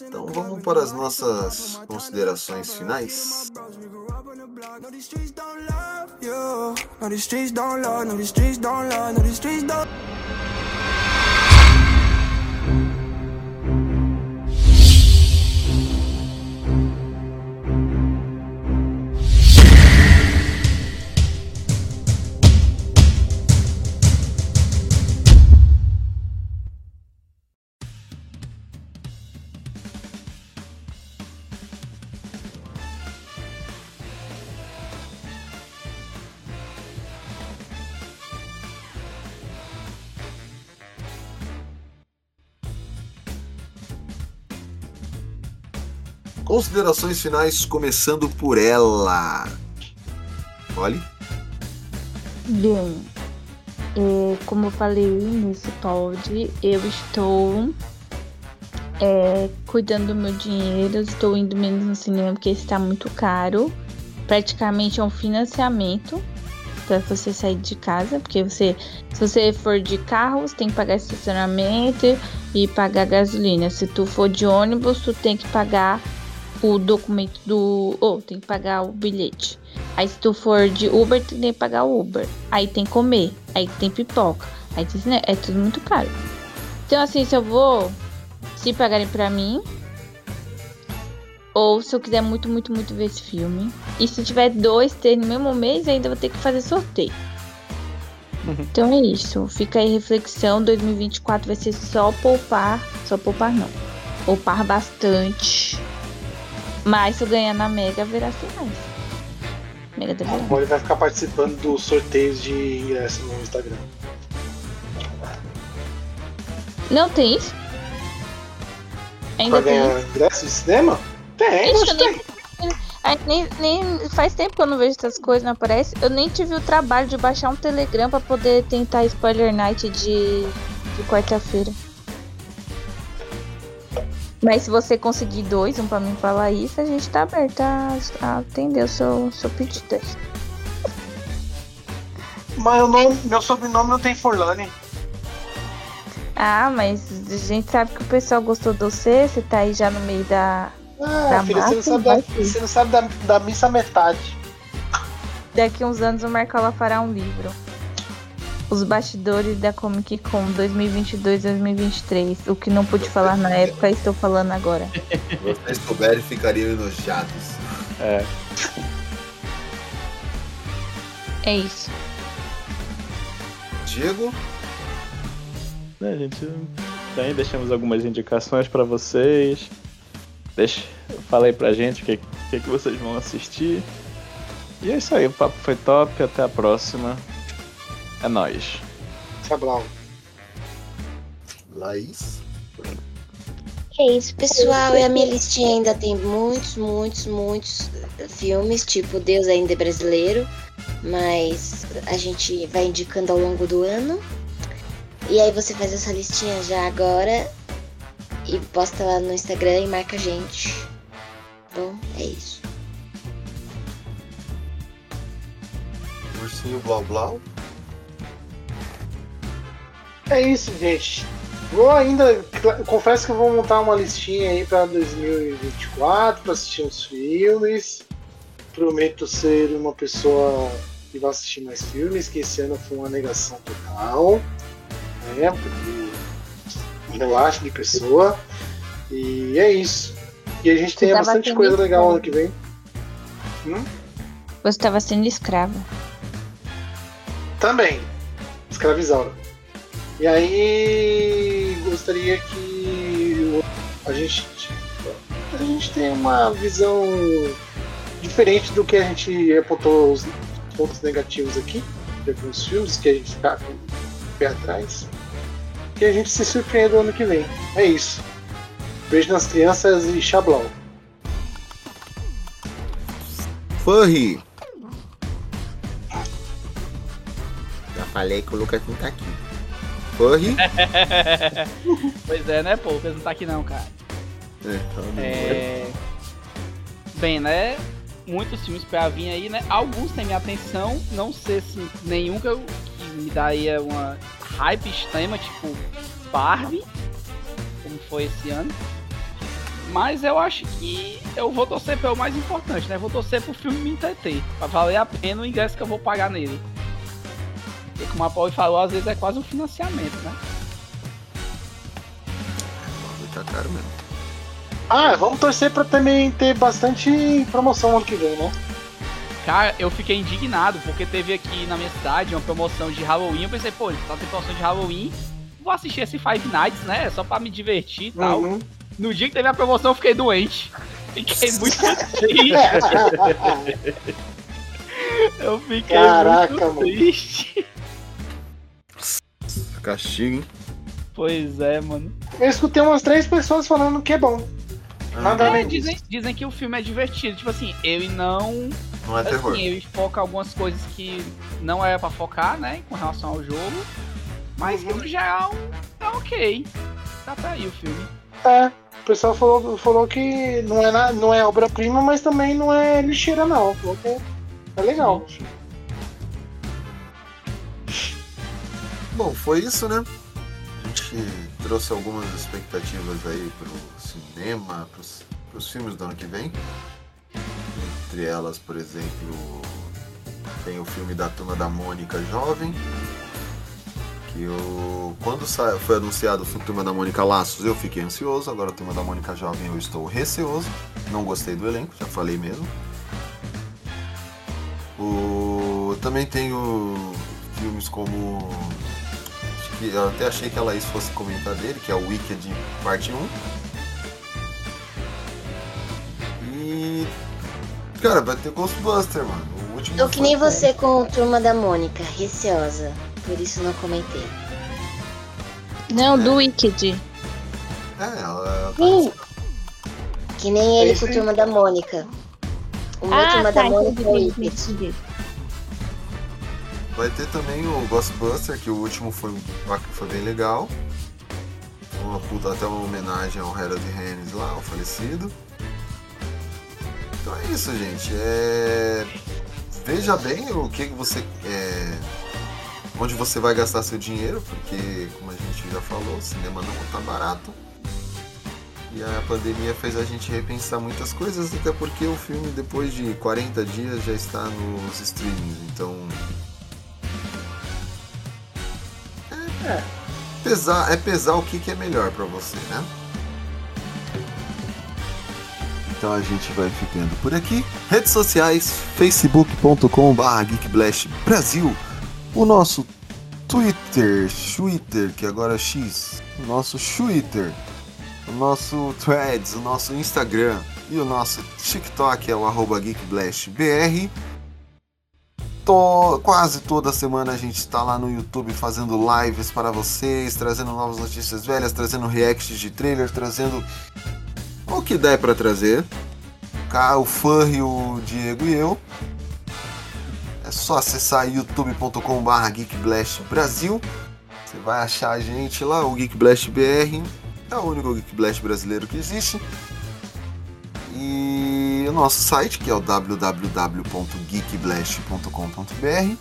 Então vamos para as nossas considerações finais. Considerações finais, começando por ela. Olhe. Bem, é, como eu falei nesse pod, eu estou é, cuidando do meu dinheiro, estou indo menos no cinema porque está muito caro. Praticamente é um financiamento para você sair de casa, porque você, se você for de carro, você tem que pagar estacionamento e pagar gasolina. Se tu for de ônibus, tu tem que pagar o documento do. Ou tem que pagar o bilhete. Aí se tu for de Uber, tu tem que pagar o Uber. Aí tem que comer. Aí tem pipoca. Aí tem, né? É tudo muito caro. Então assim, se eu vou. Se pagarem pra mim. Ou se eu quiser muito, muito, muito ver esse filme. E se tiver dois, três no mesmo mês, ainda vou ter que fazer sorteio. Então é isso. Fica aí reflexão. 2024 vai ser só poupar. Só poupar não. Poupar bastante. Mas se eu ganhar na Mega, verá finais. Mega da A Polly vai ficar participando dos sorteios de ingresso no Instagram. Não tem isso? Ainda Pra tem. ganhar ingresso de cinema? Tem, Ixi, tem. Nem, nem- faz tempo que eu não vejo essas coisas, não aparece. Eu nem tive o trabalho de baixar um Telegram pra poder tentar spoiler night de, de quarta-feira. Mas se você conseguir dois, um pra mim pra Laís, a gente tá aberta a, a atender o seu, seu pedido aí. Mas o nome- meu sobrenome não tem Forlane. Ah, mas a gente sabe que o pessoal gostou de você, você tá aí já no meio da. Ah, da filha, você não sabe, da, você não sabe da, da missa metade. Daqui uns anos o Marcola fará um livro. Os bastidores da Comic Con 2022-2023. O que não pude falar na época, estou falando agora. Se vocês souberem, ficariam enojados. É. É isso. Diego? Né, gente, também deixamos algumas indicações pra vocês. Deixa, fala aí pra gente o que, que, que vocês vão assistir. E é isso aí, o papo foi top, até a próxima. É nóis. Sablau. Laís? É isso, pessoal. E a minha listinha ainda tem muitos, muitos, muitos filmes, tipo Deus ainda é brasileiro. Mas a gente vai indicando ao longo do ano. E aí você faz essa listinha já agora e posta lá no Instagram e marca a gente. Bom, é isso. Ursinho Blau Blau? É isso, gente. Vou ainda. Confesso que eu vou montar uma listinha aí pra 2024 pra assistir uns filmes. Prometo ser uma pessoa que vai assistir mais filmes, que esse ano foi uma negação total. Né? Porque relaxa de pessoa. E é isso. E a gente tem bastante coisa legal escravo. ano que vem. Hum? Você estava sendo escrava. Também. Escravizaura. E aí gostaria que a gente a gente tenha uma visão diferente do que a gente apontou os pontos negativos aqui, de alguns filmes que a gente fica com o pé atrás. Que a gente se surpreenda ano que vem. É isso. Beijo nas crianças e xablau. Furry! Já falei que o Lucas não tá aqui. Furry? pois é, né, pô? O Lucas não tá aqui não, cara. É, tá. É... Bem, né? muitos filmes pra vir aí, né? Alguns têm minha atenção, não sei se nenhum que, eu, que me daria uma hype extrema, tipo Barbie, como foi esse ano. Mas eu acho que eu vou torcer pelo mais importante, né? Vou torcer pro filme me entreter, pra valer a pena o ingresso que eu vou pagar nele. Porque como a Paul falou, às vezes é quase um financiamento, né? Tá caro mesmo. Ah, vamos torcer pra também ter bastante promoção ano que vem, né? Cara, eu fiquei indignado porque teve aqui na minha cidade uma promoção de Halloween. Eu pensei, pô, tá tendo promoção de Halloween, vou assistir esse Five Nights, né? Só pra me divertir e tal. Uhum. No dia que teve a promoção, eu fiquei doente. Fiquei muito triste. eu fiquei Caraca, muito mano. triste. Castigo, hein? Pois é, mano. Eu escutei umas três pessoas falando que é bom. Nada É, dizem, dizem que o filme é divertido. Tipo assim, ele não. Não é terror. Assim, ele foca algumas coisas que não era pra focar, né? Com relação ao jogo. Mas que no geral tá ok. Tá pra aí o filme. É, o pessoal falou, falou que não é, na- não é obra-prima, mas também não é lixeira, não. Falou que é, é legal. Bom, foi isso, né? A gente trouxe algumas expectativas aí pro cinema, pros, pros filmes do ano que vem. Entre elas, por exemplo, tem o filme da Turma da Mônica Jovem. Que eu, quando foi anunciado o Turma da Mônica Laços, eu fiquei ansioso. Agora, Turma da Mônica Jovem, eu estou receoso. Não gostei do elenco, já falei mesmo. O, também tenho filmes como que eu até achei que a Laís fosse comentar dele, que é o Wicked Parte 1. E. Cara, vai ter Ghostbuster, mano. O último. Tô que nem bom. você com Turma da Mônica, receosa. Por isso não comentei. Não, do Wicked. É, ela. Sim. Que nem ele Esse- com Turma da Mônica. O meu Ah, Turma tá, da Mônica é o entendi, Wicked. Vai ter também o Ghostbuster, que o último foi, foi bem legal. Uma puta, até uma homenagem ao Harold Ramis lá, o falecido. Então é isso, gente. É... Veja bem o que você. É... Onde você vai gastar seu dinheiro, porque, como a gente já falou, o cinema não tá barato. E a pandemia fez a gente repensar muitas coisas, até porque o filme, depois de 40 dias, já está nos streamings. Então, É. pesar, é pesar o que, que é melhor pra você, né? Então a gente vai ficando por aqui. Redes sociais, facebook.com.br geekblast Brasil. O nosso Twitter, Twitter, que agora é X. O nosso Twitter. O nosso Threads, o nosso Instagram. E o nosso TikTok é o arroba geekblastbr. To- quase toda semana a gente está lá no YouTube fazendo lives para vocês, trazendo novas notícias velhas, trazendo reacts de trailer, trazendo o que der para trazer. O Furry, o Diego e eu. É só acessar youtube.com.br Geekblast Brasil. Você vai achar a gente lá, o Geekblast BR. É o único Geekblast brasileiro que existe. E o nosso site, que é o www.geekblast.com.br.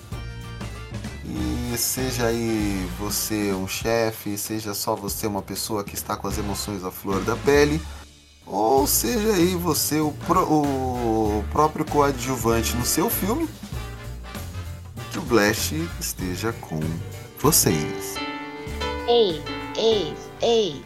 E seja aí você um chefe, seja só você uma pessoa que está com as emoções à flor da pele, ou seja aí você o, pro- o próprio coadjuvante no seu filme, que o Blast esteja com vocês. Ei, ei, ei.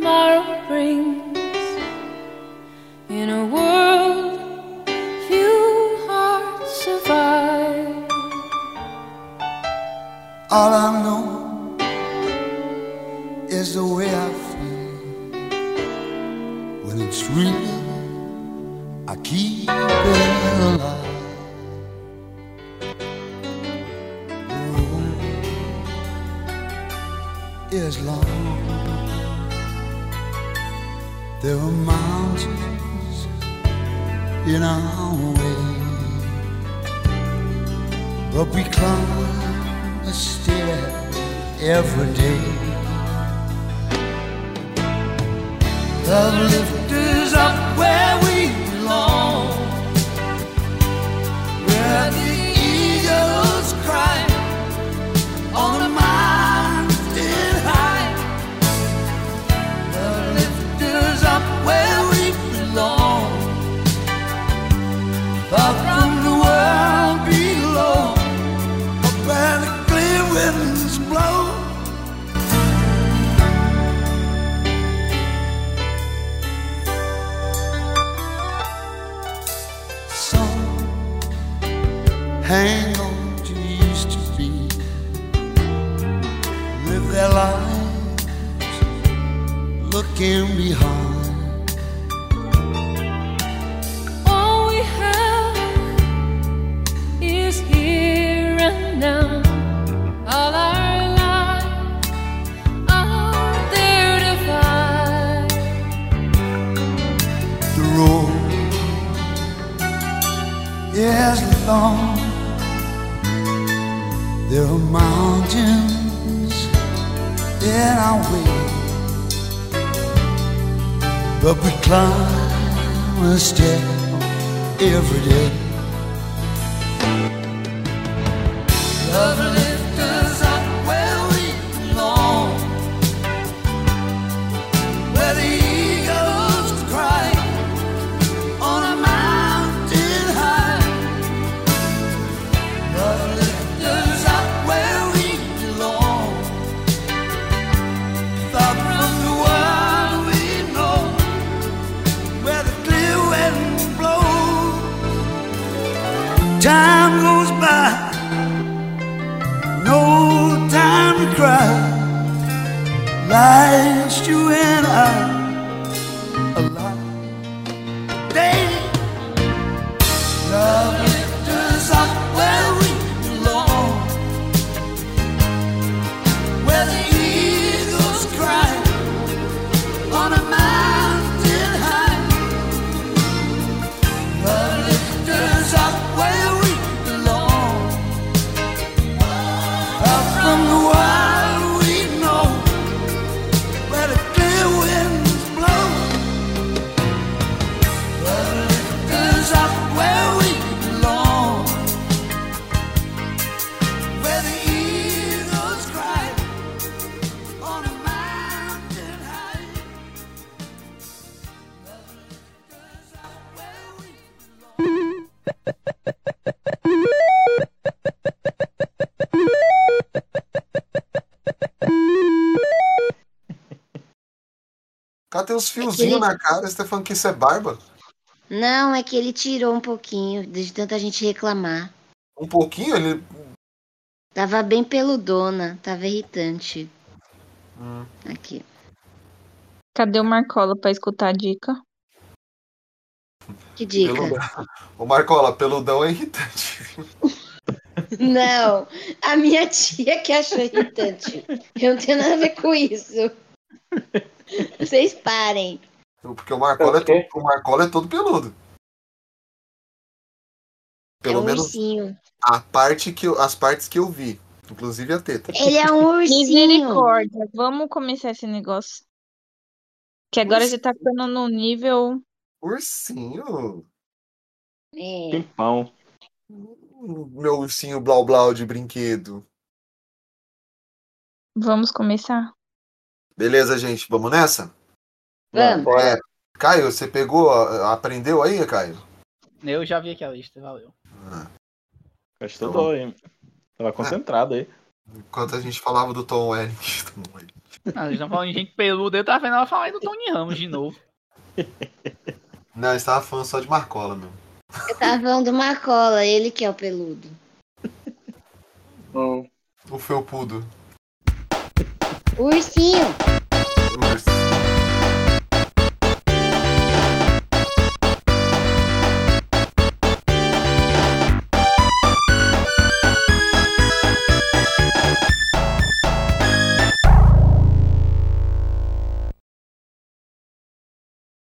Tomorrow brings a lot. Os fiozinhos na cara? Você tá falando que isso é barba? Não, é que ele tirou um pouquinho, de tanta gente reclamar. Um pouquinho? Ele. Tava bem peludona, tava irritante. Hum. Aqui. Cadê o Marcola pra escutar a dica? Que dica? Peludão. Ô Marcola, peludão é irritante. Não, a minha tia que achou irritante. Eu não tenho nada a ver com isso. Vocês parem. Porque o Marcola é, todo, o Marcola é todo peludo. Pelo é um menos ursinho. a parte que eu- as partes que eu vi. Inclusive a teta. Ele é um ursinho. Misericórdia, vamos começar esse negócio. Que agora já tá ficando no nível. Ursinho? É. Pimpão. Meu ursinho blau blau de brinquedo. Vamos começar? Beleza, gente, vamos nessa? Vamos. É, Caio, você pegou, aprendeu aí, Caio? Eu já vi aqui a lista, valeu. Estudou, hein? Tava concentrado aí. Enquanto a gente falava do Tom Wellington. Ah, eles estão falando de gente peluda, eu tava vendo ela falar aí do Tony Ramos de novo. Não, eu estava falando só de Marcola, meu. Eu tava falando do Marcola, ele que é o peludo. O felpudo. O ursinho. O ursinho.